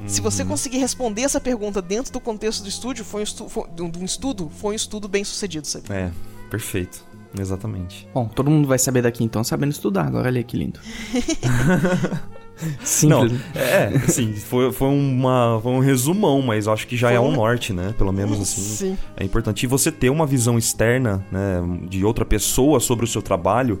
Uhum. Se você uhum. conseguir responder essa pergunta dentro do contexto do estúdio, foi um, estu foi, de um estudo, foi um estudo bem sucedido, sabe? É, perfeito. Exatamente. Bom, todo mundo vai saber daqui então sabendo estudar. Agora olha que lindo. *laughs* Simples. Não, é, assim, foi, foi, uma, foi um resumão, mas acho que já foi é um norte, né? Pelo menos assim. Sim. É importante. E você ter uma visão externa, né, de outra pessoa sobre o seu trabalho.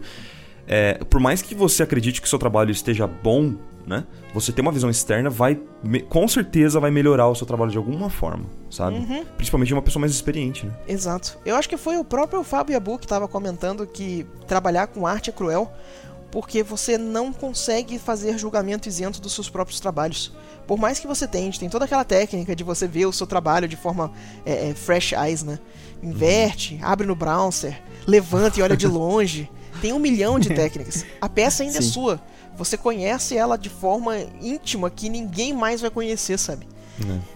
É, por mais que você acredite que o seu trabalho esteja bom, né? Você ter uma visão externa vai, com certeza, vai melhorar o seu trabalho de alguma forma, sabe? Uhum. Principalmente uma pessoa mais experiente, né? Exato. Eu acho que foi o próprio Fábio Abu que estava comentando que trabalhar com arte é cruel porque você não consegue fazer julgamento isento dos seus próprios trabalhos. Por mais que você tente, tem toda aquela técnica de você ver o seu trabalho de forma é, é, fresh eyes, né? Inverte, abre no browser, levanta e olha de *laughs* longe. Tem um milhão de técnicas. A peça ainda é Sim. é sua. Você conhece ela de forma íntima que ninguém mais vai conhecer, sabe?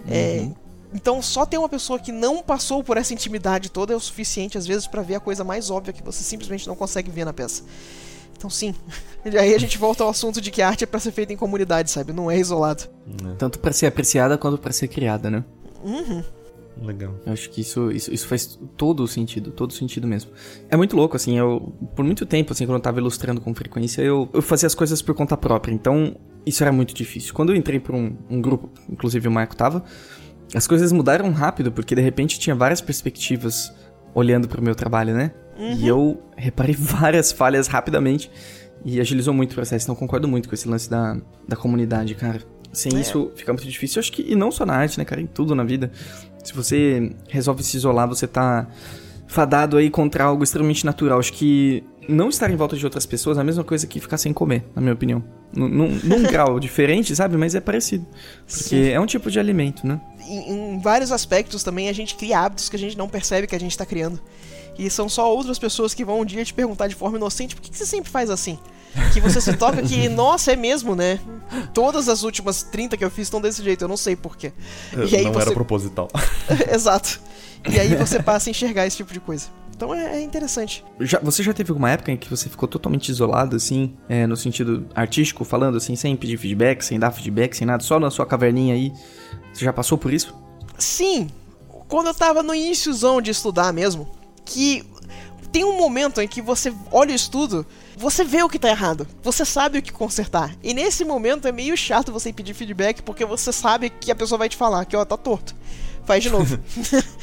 É. Uhum. Então, só ter uma pessoa que não passou por essa intimidade toda é o suficiente, às vezes, para ver a coisa mais óbvia que você simplesmente não consegue ver na peça. Então sim. *laughs* E aí a gente volta ao assunto de que a arte é pra ser feita em comunidade, sabe? Não é isolado. É. Tanto para ser apreciada quanto para ser criada, né? Uhum. Legal. Eu acho que isso, isso, isso faz todo o sentido, todo o sentido mesmo. É muito louco, assim, eu, por muito tempo, assim, quando eu tava ilustrando com frequência, eu, eu fazia as coisas por conta própria, então isso era muito difícil. Quando eu entrei por um, um grupo, inclusive o Marco tava, as coisas mudaram rápido, porque de repente tinha várias perspectivas olhando pro meu trabalho, né? Uhum. E eu reparei *laughs* várias falhas rapidamente e agilizou muito o processo. Então concordo muito com esse lance da, da comunidade, cara. Sem é. isso fica muito difícil. Eu acho que, e não só na arte, né, cara? Em tudo na vida. Se você resolve se isolar, você tá fadado aí contra algo extremamente natural. Acho que não estar em volta de outras pessoas é a mesma coisa que ficar sem comer, na minha opinião. Num, num *laughs* grau diferente, sabe? Mas é parecido. Porque Sim. é um tipo de alimento, né? Em, em, vários aspectos também a gente cria hábitos que a gente não percebe que a gente está criando. E são só outras pessoas que vão um dia te perguntar de forma inocente por que, que você sempre faz assim? Que você se toca que, *laughs* nossa, é mesmo, né? Todas as últimas 30 que eu fiz estão desse jeito, eu não sei porquê. E aí não você... era proposital. *laughs* Exato. E aí *laughs* você passa a enxergar esse tipo de coisa. Então é, é, interessante. Já, você já teve alguma época em que você ficou totalmente isolado, assim, é, no sentido artístico, falando assim, sem pedir feedback, sem dar feedback, sem nada, só na sua caverninha aí? Você já passou por isso? Sim. Quando eu tava no iníciozão de estudar mesmo, que tem um momento em que você olha o estudo, você vê o que tá errado, você sabe o que consertar. E nesse momento é meio chato você pedir feedback porque você sabe que a pessoa vai te falar que ó, tá torto. Faz de novo.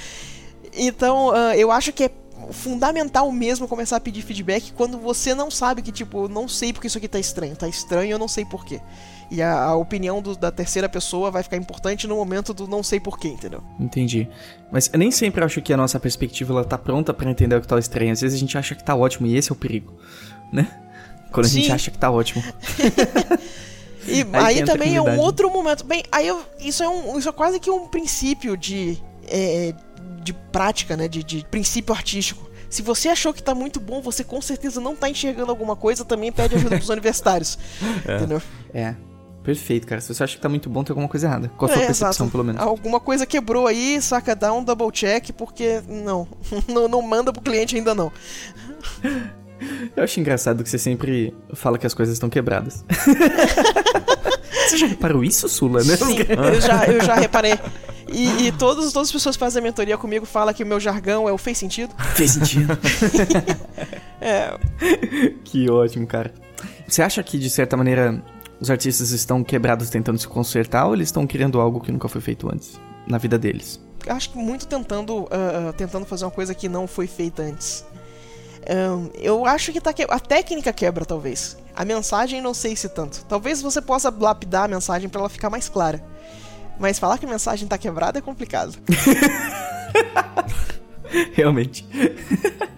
*laughs* então, uh, eu acho que é fundamental mesmo começar a pedir feedback quando você não sabe que, tipo, não sei porque isso aqui tá estranho. Tá estranho, eu não sei porquê. E a, a opinião do, da terceira pessoa vai ficar importante no momento do não sei porquê, entendeu? Entendi. Mas eu nem sempre acho que a nossa perspectiva ela tá pronta para entender o que tá estranho. Às vezes a gente acha que tá ótimo e esse é o perigo, né? Quando a Sim. gente acha que tá ótimo. *laughs* e aí, aí também é um outro momento. Bem, aí eu, isso, é um, isso é quase que um princípio de. É, de prática, né? De, de princípio artístico. Se você achou que tá muito bom, você com certeza não tá enxergando alguma coisa, também pede ajuda dos *laughs* universitários. É. Entendeu? É. Perfeito, cara. Se você acha que tá muito bom, tem alguma coisa errada. Com a sua é, percepção, exato. pelo menos. Alguma coisa quebrou aí, saca, dá um double check, porque não. *laughs* não, não manda pro cliente ainda não. *laughs* Eu acho engraçado que você sempre fala que as coisas estão quebradas. *laughs* você já reparou isso, Sula, né? Sim, eu já, eu já reparei. E, e todos, todas as pessoas que fazem a mentoria comigo falam que o meu jargão é o fez sentido. Fez sentido. é. Que ótimo, cara. Você acha que, de certa maneira, os artistas estão quebrados tentando se consertar ou eles estão querendo algo que nunca foi feito antes na vida deles? Acho que muito tentando, uh, tentando fazer uma coisa que não foi feita antes. Um, eu acho que tá que... a técnica quebra, talvez. A mensagem, não sei se tanto. Talvez você possa lapidar a mensagem para ela ficar mais clara. Mas falar que a mensagem tá quebrada é complicado. *laughs* Realmente. *laughs*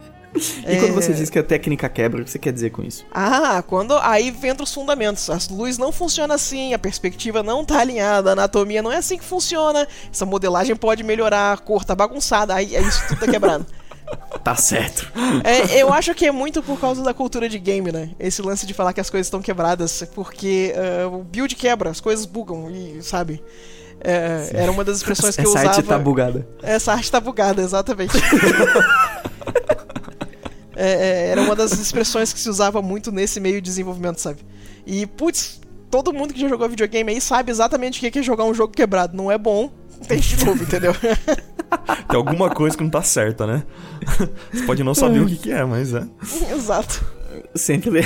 E é... quando você diz que a técnica quebra, o que você quer dizer com isso? Ah, quando aí entra os fundamentos. As luzes não funcionam assim, a perspectiva não tá alinhada, a anatomia não é assim que funciona. Essa modelagem pode melhorar, a cor tá bagunçada, aí, aí isso tudo tá quebrado. *laughs* Tá certo. É, eu acho que é muito por causa da cultura de game, né? Esse lance de falar que as coisas estão quebradas, porque uh, o build quebra, as coisas bugam, e sabe? É, era uma das expressões que eu usava. Essa arte tá bugada. Essa arte tá bugada, exatamente. *laughs* É, é, era uma das expressões que se usava muito nesse meio de desenvolvimento, sabe? E, putz, todo mundo que já jogou videogame aí sabe exatamente o que é jogar um jogo quebrado. Não é bom, tente de novo, entendeu? *laughs* Tem alguma coisa que não tá certa, né? Você pode não saber o que, que é, mas é. Exato. Sempre.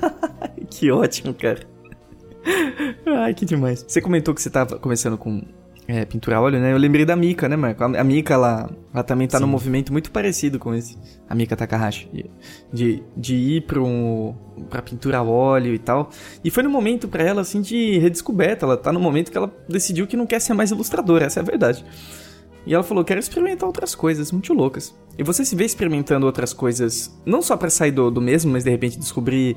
*laughs* que ótimo, cara. Ai, que demais. Você comentou que você tava começando com é, pintura a óleo, né? Eu lembrei da Mika, né, Marco? A Mika, ela, ela também tá Sim. num movimento muito parecido com esse. A Mika Takahashi. De, de ir pra, um, pra pintura a óleo e tal. E foi no momento para ela, assim, de redescoberta. Ela tá no momento que ela decidiu que não quer ser mais ilustradora, essa é a verdade. E ela falou: quero experimentar outras coisas muito loucas. E você se vê experimentando outras coisas, não só para sair do, do mesmo, mas de repente descobrir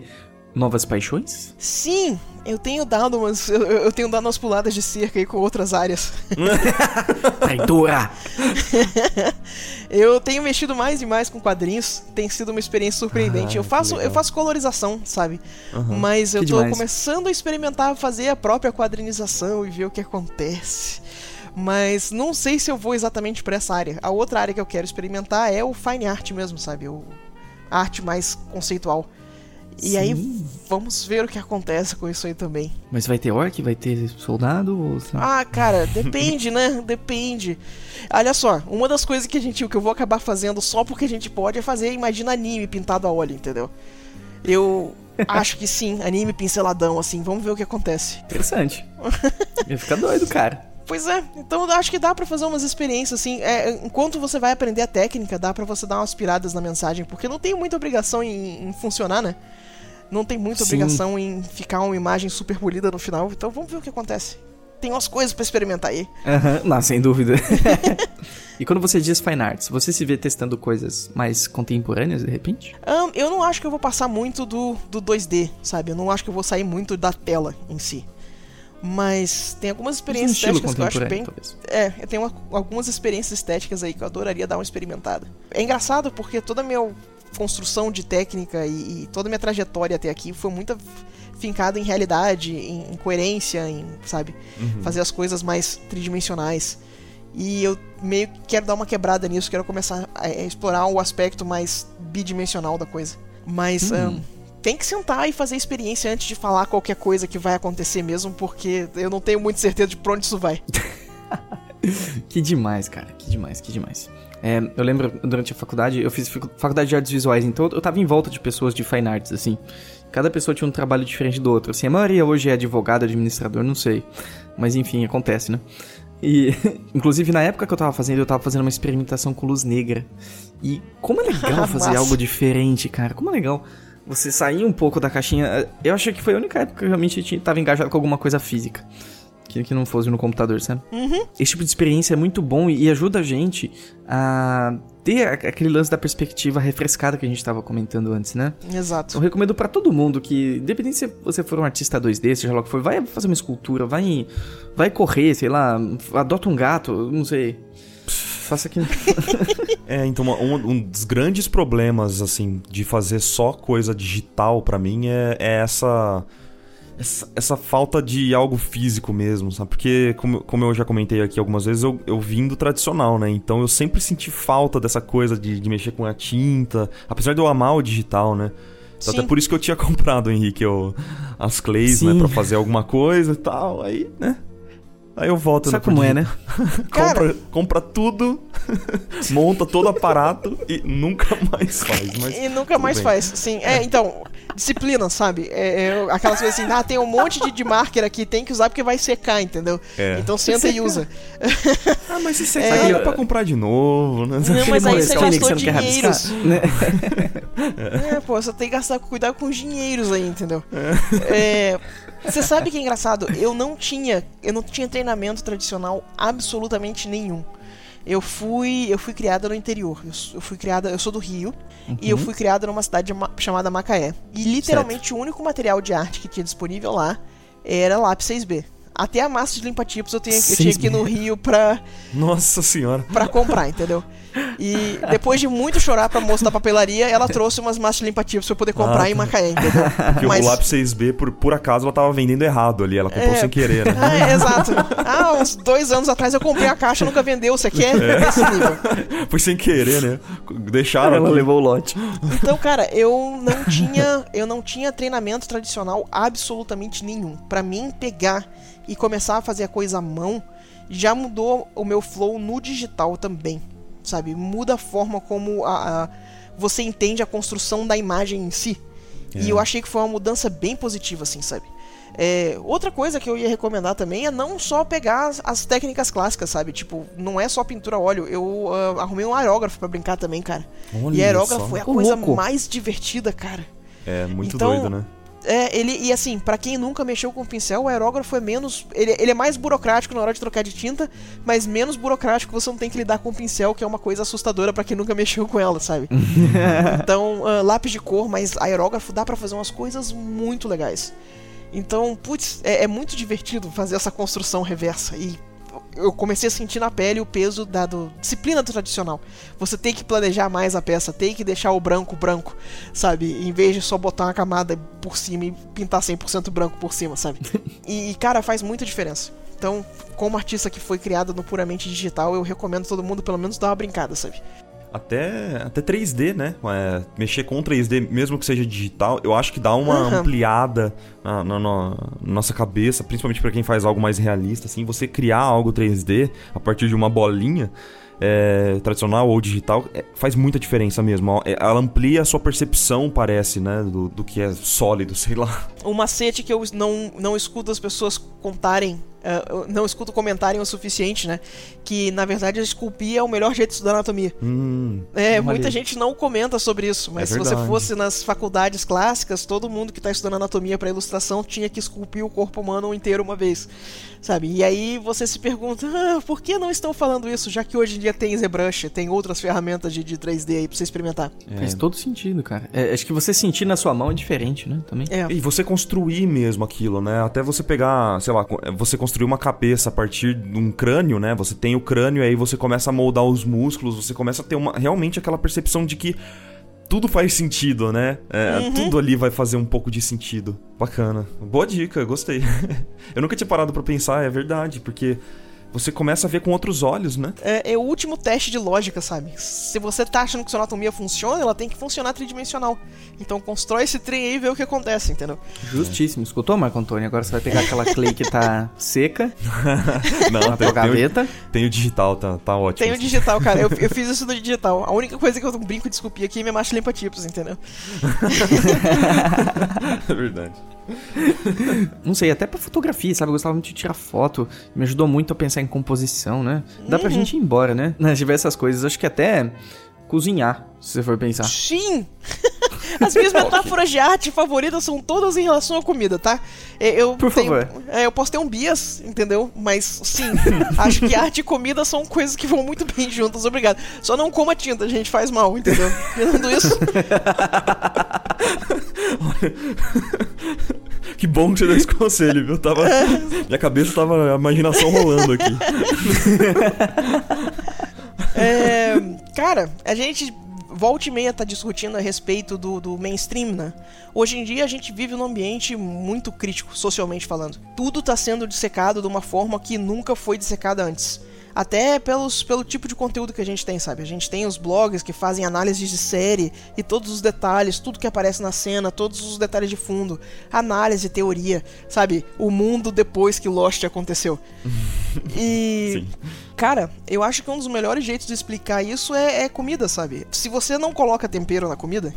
novas paixões? Sim, eu tenho dado umas. Eu, eu, tenho dado umas puladas de cerca aí com outras áreas. *laughs* Traidora! eu tenho mexido mais e mais com quadrinhos. Tem sido uma experiência surpreendente. Ah, eu, faço, eu faço colorização, sabe? Uhum, Mas eu tô demais. começando a experimentar fazer a própria quadrinização e ver o que acontece. Mas não sei se eu vou exatamente para essa área. A outra área que eu quero experimentar é o fine art mesmo, sabe? O, a arte mais conceitual. E Sim. aí, vamos ver o que acontece com isso aí também. Mas vai ter orc? Vai ter soldado? Ou... Ah, cara, *laughs* depende, né? Depende. Olha só, uma das coisas que a gente, que eu vou acabar fazendo só porque a gente pode é fazer, imagina anime pintado a óleo, entendeu? Eu *laughs* acho que sim, anime pinceladão, assim, vamos ver o que acontece. Interessante. *laughs* Ia ficar doido, cara. Pois é, então eu acho que dá para fazer umas experiências assim. É, enquanto você vai aprender a técnica, dá para você dar umas piradas na mensagem, porque não tem muita obrigação em, em funcionar, né? Não tem muita Sim. obrigação em ficar uma imagem super polida no final. Então vamos ver o que acontece. Tem umas coisas para experimentar aí. Uhum, não, sem dúvida. *laughs* e quando você diz fine arts, você se vê testando coisas mais contemporâneas de repente? Um, eu não acho que eu vou passar muito do, do 2D, sabe? Eu não acho que eu vou sair muito da tela em si. Mas tem algumas experiências um estéticas que eu acho bem. Talvez. É, eu tenho uma, algumas experiências estéticas aí que eu adoraria dar uma experimentada. É engraçado porque toda a minha construção de técnica e, e toda a minha trajetória até aqui foi muito fincada em realidade, em, em coerência, em, sabe, uhum. fazer as coisas mais tridimensionais. E eu meio que quero dar uma quebrada nisso, quero começar a, a explorar o aspecto mais bidimensional da coisa. Mas uhum. um, tem que sentar e fazer experiência antes de falar qualquer coisa que vai acontecer mesmo, porque eu não tenho muita certeza de pra onde isso vai. *laughs* que demais, cara, que demais, que demais. É, eu lembro durante a faculdade, eu fiz faculdade de artes visuais, então eu tava em volta de pessoas de fine arts, assim. Cada pessoa tinha um trabalho diferente do outro. Assim, a maioria hoje é advogado, administrador, não sei. Mas enfim, acontece, né? E, *laughs* inclusive, na época que eu tava fazendo, eu tava fazendo uma experimentação com luz negra. E como é legal *laughs* fazer algo diferente, cara. Como é legal você sair um pouco da caixinha. Eu achei que foi a única época que eu realmente estava engajado com alguma coisa física. Que, que não fosse no computador, sabe? Uhum. Esse tipo de experiência é muito bom e, e ajuda a gente a ter aquele lance da perspectiva refrescada que a gente estava comentando antes, né? Exato. Eu recomendo para todo mundo que, independente se você for um artista 2D, seja lá o que for, vai fazer uma escultura, vai, vai correr, sei lá, adota um gato, não sei faça aqui. *laughs* é, então um, um, dos grandes problemas, assim, de fazer só coisa digital para mim é, é essa, essa, essa. falta de algo físico mesmo, sabe? Porque, como, como eu já comentei aqui algumas vezes, eu, eu vim do tradicional, né? Então eu sempre senti falta dessa coisa de, de mexer com a tinta, apesar de eu amar o digital, né? Sim. Até por isso que eu tinha *laughs* comprado, Henrique, eu, as clays, né, Sim. né? Pra fazer alguma coisa e tal. Aí, né? Aí eu volto Sabe como é, né? *laughs* compra, compra tudo, *laughs* monta todo o aparato e nunca mais faz. Mas e nunca mais bem. faz, sim. É, então, disciplina, sabe? É, é, aquelas coisas assim, ah, tem um monte de, de marker aqui, tem que usar porque vai secar, entendeu? É. Então senta e usa. ah, mas se secar é, dá pra comprar de novo, né? Não, mas aí você gastou dinheiros. Né? é, pô, você tem que gastar, cuidar com dinheiros aí, entendeu? É. Você sabe que é engraçado? Eu não tinha, eu não tinha treinamento tradicional absolutamente nenhum. Eu fui, eu fui criada no interior. Eu, eu fui criada, eu sou do Rio uhum. e eu uhum. fui criada numa cidade chamada Macaé. E literalmente certo. o único material de arte que tinha disponível lá era lápis 6B. Até a massa de limpa-tipos eu, tenho, eu tinha que ir no Rio pra. Nossa senhora. Pra comprar, entendeu? E depois de muito chorar pra moça da papelaria, ela *laughs* trouxe umas massas limpa-tipos pra eu poder comprar ah, em Macaé, entendeu? *laughs* Porque Mas... o lápis 6B, por, por acaso, ela tava vendendo errado ali. Ela comprou é... sem querer, né? *laughs* Ah, é, exato. Ah, uns dois anos atrás eu comprei a caixa, nunca vendeu. Você quer? É. Esse nível. Foi sem querer, né? Deixaram. Ela levou o lote. Então, cara, eu não tinha, eu não tinha treinamento tradicional absolutamente nenhum. Para mim, pegar e começar a fazer a coisa à mão já mudou o meu flow no digital também sabe? Muda a forma como a, a você entende a construção da imagem em si. É. E eu achei que foi uma mudança bem positiva, assim, sabe? É, outra coisa que eu ia recomendar também é não só pegar as, as técnicas clássicas, sabe? Tipo, não é só pintura a óleo. Eu uh, arrumei um aerógrafo para brincar também, cara. Olha e aerógrafo só. é a coisa mais divertida, cara. É muito Então, doido, né? É, ele, e assim, pra quem nunca mexeu com pincel, o aerógrafo é menos. Ele, ele é mais burocrático na hora de trocar de tinta, mas menos burocrático você não tem que lidar com o pincel, que é uma coisa assustadora pra quem nunca *laughs* mexeu com ela, sabe? *laughs* então, ah, lápis de cor, mas aerógrafo dá pra fazer umas coisas muito legais. Então, putz, é, é muito divertido fazer essa construção reversa. E eu comecei a sentir na pele o peso da do- disciplina tradicional. Você tem que planejar mais a peça, tem que deixar o branco branco, sabe? Em vez de só botar uma camada por cima e pintar 100% branco por cima, sabe? *laughs* E, e, cara, faz muita diferença. Então, como artista que foi criado no puramente digital, eu recomendo todo mundo pelo menos dar uma brincada, sabe? Até, até 3D, né? É, mexer com 3D, mesmo que seja digital, eu acho que dá uma Aham. ampliada na, na- na nossa cabeça, principalmente pra quem faz algo mais realista, assim, você criar algo 3D a partir de uma bolinha é, tradicional ou digital é, faz muita diferença mesmo. É, Ela amplia a sua percepção, parece, né? Do, do que é sólido, *laughs* sei lá. um macete que eu não, não escuto as pessoas contarem, eu não escuto comentarem o suficiente, né? Que na verdade esculpir é o melhor jeito de estudar anatomia. Hum, É, muita aí. gente não comenta sobre isso, mas É se você fosse nas faculdades clássicas, todo mundo que tá estudando anatomia para ilustração tinha que esculpir o corpo humano inteiro uma vez, sabe? E aí você se pergunta, ah, por que não estão falando isso, já que hoje em dia tem ZBrush, tem outras ferramentas de, de 3D aí pra você experimentar? Faz todo sentido, cara. É, acho que você sentir na sua mão é diferente, né? Também. É, E você construir mesmo aquilo, né? Até você pegar, sei lá, você construir uma cabeça a partir de um crânio, né? Você tem o crânio, aí você começa a moldar os músculos, você começa a ter uma, realmente aquela percepção de que tudo faz sentido, né? É, Tudo ali vai fazer um pouco de sentido. Bacana. Boa dica, gostei. *laughs* Eu nunca tinha parado pra pensar, é verdade, porque você começa a ver com outros olhos, né? é, é o último teste de lógica, sabe? Se você tá achando que sua anatomia funciona, ela tem que funcionar tridimensional. Então constrói esse trem aí e vê o que acontece, entendeu? Justíssimo. Escutou, Marco Antônio? Agora você vai pegar aquela clay que tá *laughs* seca, Não, na tua tem, tem, o, gaveta. tem o digital, tá, tá ótimo. Tem o digital, cara. Eu, eu fiz isso no digital. A única coisa que eu brinco de esculpir aqui é minha marcha limpa tipos, entendeu? *laughs* É verdade. *laughs* Não sei, até pra fotografia, sabe? Eu gostava muito de tirar foto. Me ajudou muito a pensar em composição, né? Dá pra gente ir embora, né? *laughs* Nas diversas coisas. Acho que até cozinhar, se você for pensar. Sim! *laughs* As minhas metáforas de arte favoritas são todas em relação à comida, tá? É, Eu Por tenho- favor. é, eu posso ter um bias, entendeu? Mas sim, acho que arte e comida são coisas que vão muito bem juntas, obrigado. Só não coma tinta, gente, faz mal, entendeu? Tirando isso, Que bom que você deu esse conselho, viu? Tava, minha cabeça tava a imaginação rolando aqui. *laughs* É, cara, a gente volta e meia tá discutindo a respeito do, do mainstream, né? Hoje em dia a gente vive num ambiente muito crítico, socialmente falando. Tudo tá sendo dissecado de uma forma que nunca foi dissecada antes. Até pelos, pelo tipo de conteúdo que a gente tem, sabe? A gente tem os blogs que fazem análises de série e todos os detalhes, tudo que aparece na cena, todos os detalhes de fundo, análise, teoria, sabe? O mundo depois que Lost aconteceu. *laughs* E. Sim. Cara, eu acho que um dos melhores jeitos de explicar isso é, é comida, sabe? Se você não coloca tempero na comida,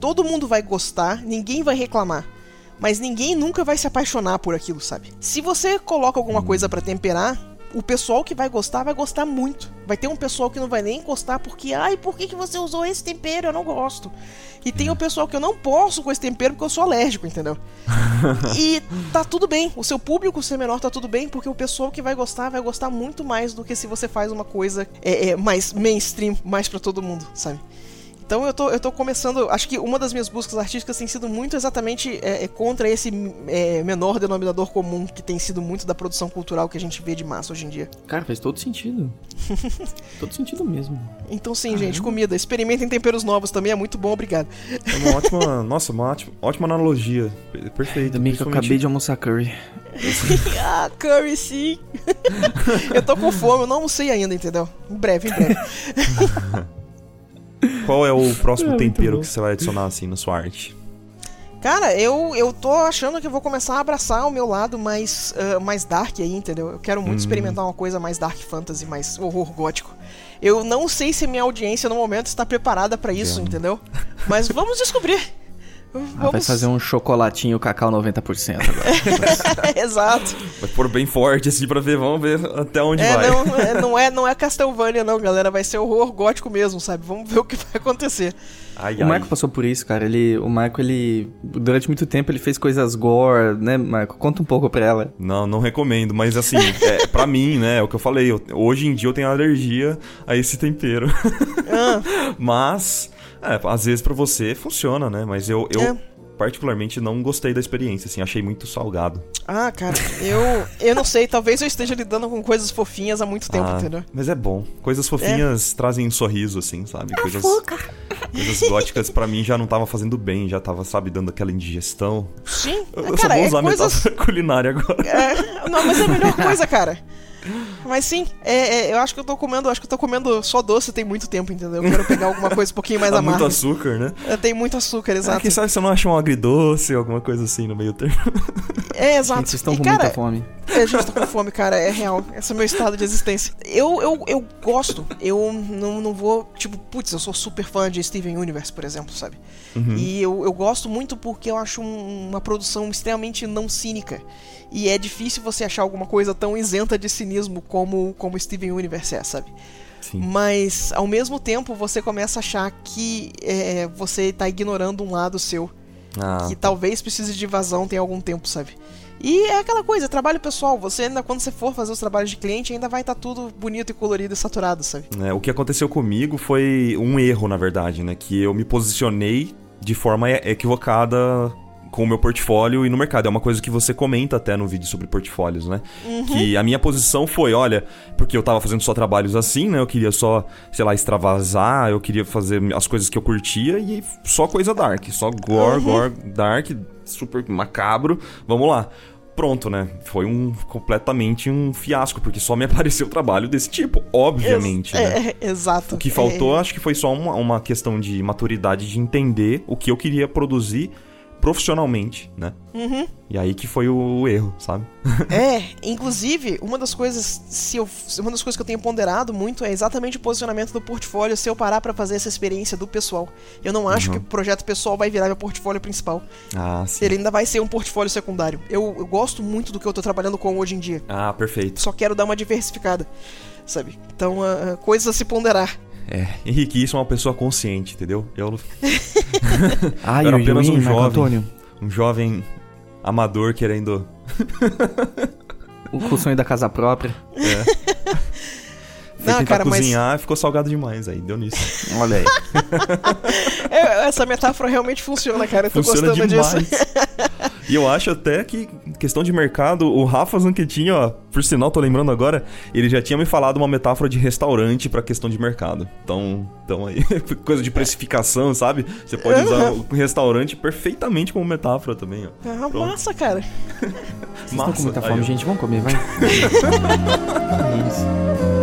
todo mundo vai gostar, ninguém vai reclamar. Mas ninguém nunca vai se apaixonar por aquilo, sabe? Se você coloca alguma coisa pra temperar, o pessoal que vai gostar vai gostar muito. Vai ter um pessoal que não vai nem encostar porque, ai, por que, que você usou esse tempero? Eu não gosto. E tem o pessoal que eu não posso com esse tempero porque eu sou alérgico, entendeu? *laughs* e tá tudo bem. O seu público ser menor tá tudo bem, porque o pessoal que vai gostar vai gostar muito mais do que se você faz uma coisa é, é, mais mainstream, mais pra todo mundo, sabe? Então eu tô, eu tô começando. Acho que uma das minhas buscas artísticas tem sido muito exatamente é, é, contra esse é, menor denominador comum que tem sido muito da produção cultural que a gente vê de massa hoje em dia. Cara, faz todo sentido. *laughs* todo sentido mesmo. Então sim, gente, comida. Experimentem temperos novos também, é muito bom, obrigado. É uma ótima. *laughs* Nossa, uma ótima, ótima analogia. Per- Perfeito. Bem que eu acabei de almoçar curry. *laughs* ah, curry sim. eu tô com fome, eu não almocei ainda, entendeu? Em breve, em breve. Qual é o próximo É, tempero que você vai adicionar assim na sua arte? Cara, eu, eu tô achando que eu vou começar a abraçar o meu lado mais, ah, mais dark aí, entendeu? Eu quero muito Hum. experimentar uma coisa mais dark fantasy, mais horror gótico. Eu não sei se minha audiência no momento está preparada pra isso, entendeu? Mas vamos descobrir. Vamos... Ah, vai fazer um chocolatinho cacau 90% agora. *laughs* Exato. Vai pôr bem forte assim pra ver, vamos ver até onde é, vai. Não, *laughs* é, não, é, não é Castlevania não, galera. Vai ser horror gótico mesmo, sabe? Vamos ver o que vai acontecer. Ai, o Marco passou por isso, cara. Ele, o Marco, ele durante muito tempo ele fez coisas gore, né, Marco? Conta um pouco pra ela. Não, não recomendo, mas assim, *laughs* é, para mim, né, é o que eu falei. Eu, hoje em dia eu tenho alergia a esse tempero. Ah. mas é, às vezes para você funciona, né? Mas eu, eu é. particularmente não gostei da experiência, assim, achei muito salgado. Ah, cara, eu eu não sei, talvez eu esteja lidando com coisas fofinhas há muito tempo, ah, entendeu? Mas é bom. Coisas fofinhas é. trazem um sorriso, assim, sabe? É coisas, coisas góticas para mim já não tava fazendo bem, já tava, sabe, dando aquela indigestão. Sim, eu, eu cara, só vou usar é coisas... *laughs* culinária agora. É, não, mas é a melhor coisa, cara. Mas sim, é, é, eu acho que eu tô comendo, acho que eu tô comendo só doce tem muito tempo, entendeu? Eu quero pegar alguma coisa um pouquinho mais amarga. muito açúcar, né? É, tem muito açúcar, exato. Ah, quem sabe você não acha um agridoce, alguma coisa assim no meio termo. É, exato. Gente, vocês estão com cara, muita fome. É, a gente tá com fome, cara, é real. Esse é o meu estado de existência. Eu, eu, eu gosto, eu não, não vou, tipo, putz, eu sou super fã de Steven Universe, por exemplo, sabe? Uhum. E eu, eu gosto muito porque eu acho um, uma produção extremamente não cínica. E é difícil você achar alguma coisa tão isenta de cinismo como, como Steven Universe é, sabe? Sim. Mas ao mesmo tempo você começa a achar que é, você está ignorando um lado seu. Ah. Que talvez precise de vazão tem algum tempo, sabe? E é aquela coisa, trabalho pessoal, você ainda, quando você for fazer os trabalhos de cliente, ainda vai estar tá tudo bonito e colorido e saturado, sabe? É, o que aconteceu comigo foi um erro, na verdade, né? Que eu me posicionei de forma equivocada com o meu portfólio e no mercado. É uma coisa que você comenta até no vídeo sobre portfólios, né? Uhum. Que a minha posição foi, olha, porque eu tava fazendo só trabalhos assim, né? Eu queria só, sei lá, extravasar, eu queria fazer as coisas que eu curtia e só coisa dark, só gore, uhum. gore, dark, super macabro. Vamos lá pronto, né? Foi um completamente um fiasco, porque só me *laughs* apareceu trabalho desse tipo, obviamente. Ex né? é, *laughs* exato. O que faltou, é... acho que foi só uma, uma questão de maturidade de entender o que eu queria produzir profissionalmente, né? Uhum. E aí que foi o erro, sabe? *laughs* é, inclusive, uma das coisas, se eu, uma das coisas que eu tenho ponderado muito é exatamente o posicionamento do portfólio se eu parar para fazer essa experiência do pessoal. Eu não acho uhum. que o projeto pessoal vai virar meu portfólio principal. Ah, sim. Ele ainda vai ser um portfólio secundário. Eu, eu gosto muito do que eu tô trabalhando com hoje em dia. Ah, perfeito. Só quero dar uma diversificada, sabe? Então, uh, coisas a se ponderar. É, Henrique, isso é uma pessoa consciente, entendeu? Eu, *laughs* Ai, eu era apenas um jovem. Antônio. Um jovem amador querendo. o sonho da casa própria. É. *laughs* Não, cara, cozinhar mas... ficou salgado demais aí, deu nisso. *laughs* Olha aí. essa metáfora realmente funciona, cara. Eu tô funciona gostando demais. disso. E eu acho até que, questão de mercado, o Rafa Zanquetinho, ó, por sinal, tô lembrando agora, ele já tinha me falado uma metáfora de restaurante pra questão de mercado. Então, então aí, *laughs* coisa de precificação, sabe? Você pode usar o restaurante perfeitamente como metáfora também, ó. É uma massa, cara. *laughs* Vocês massa. estão com muita fome, aí, gente. Vamos comer, vai. *laughs* Isso.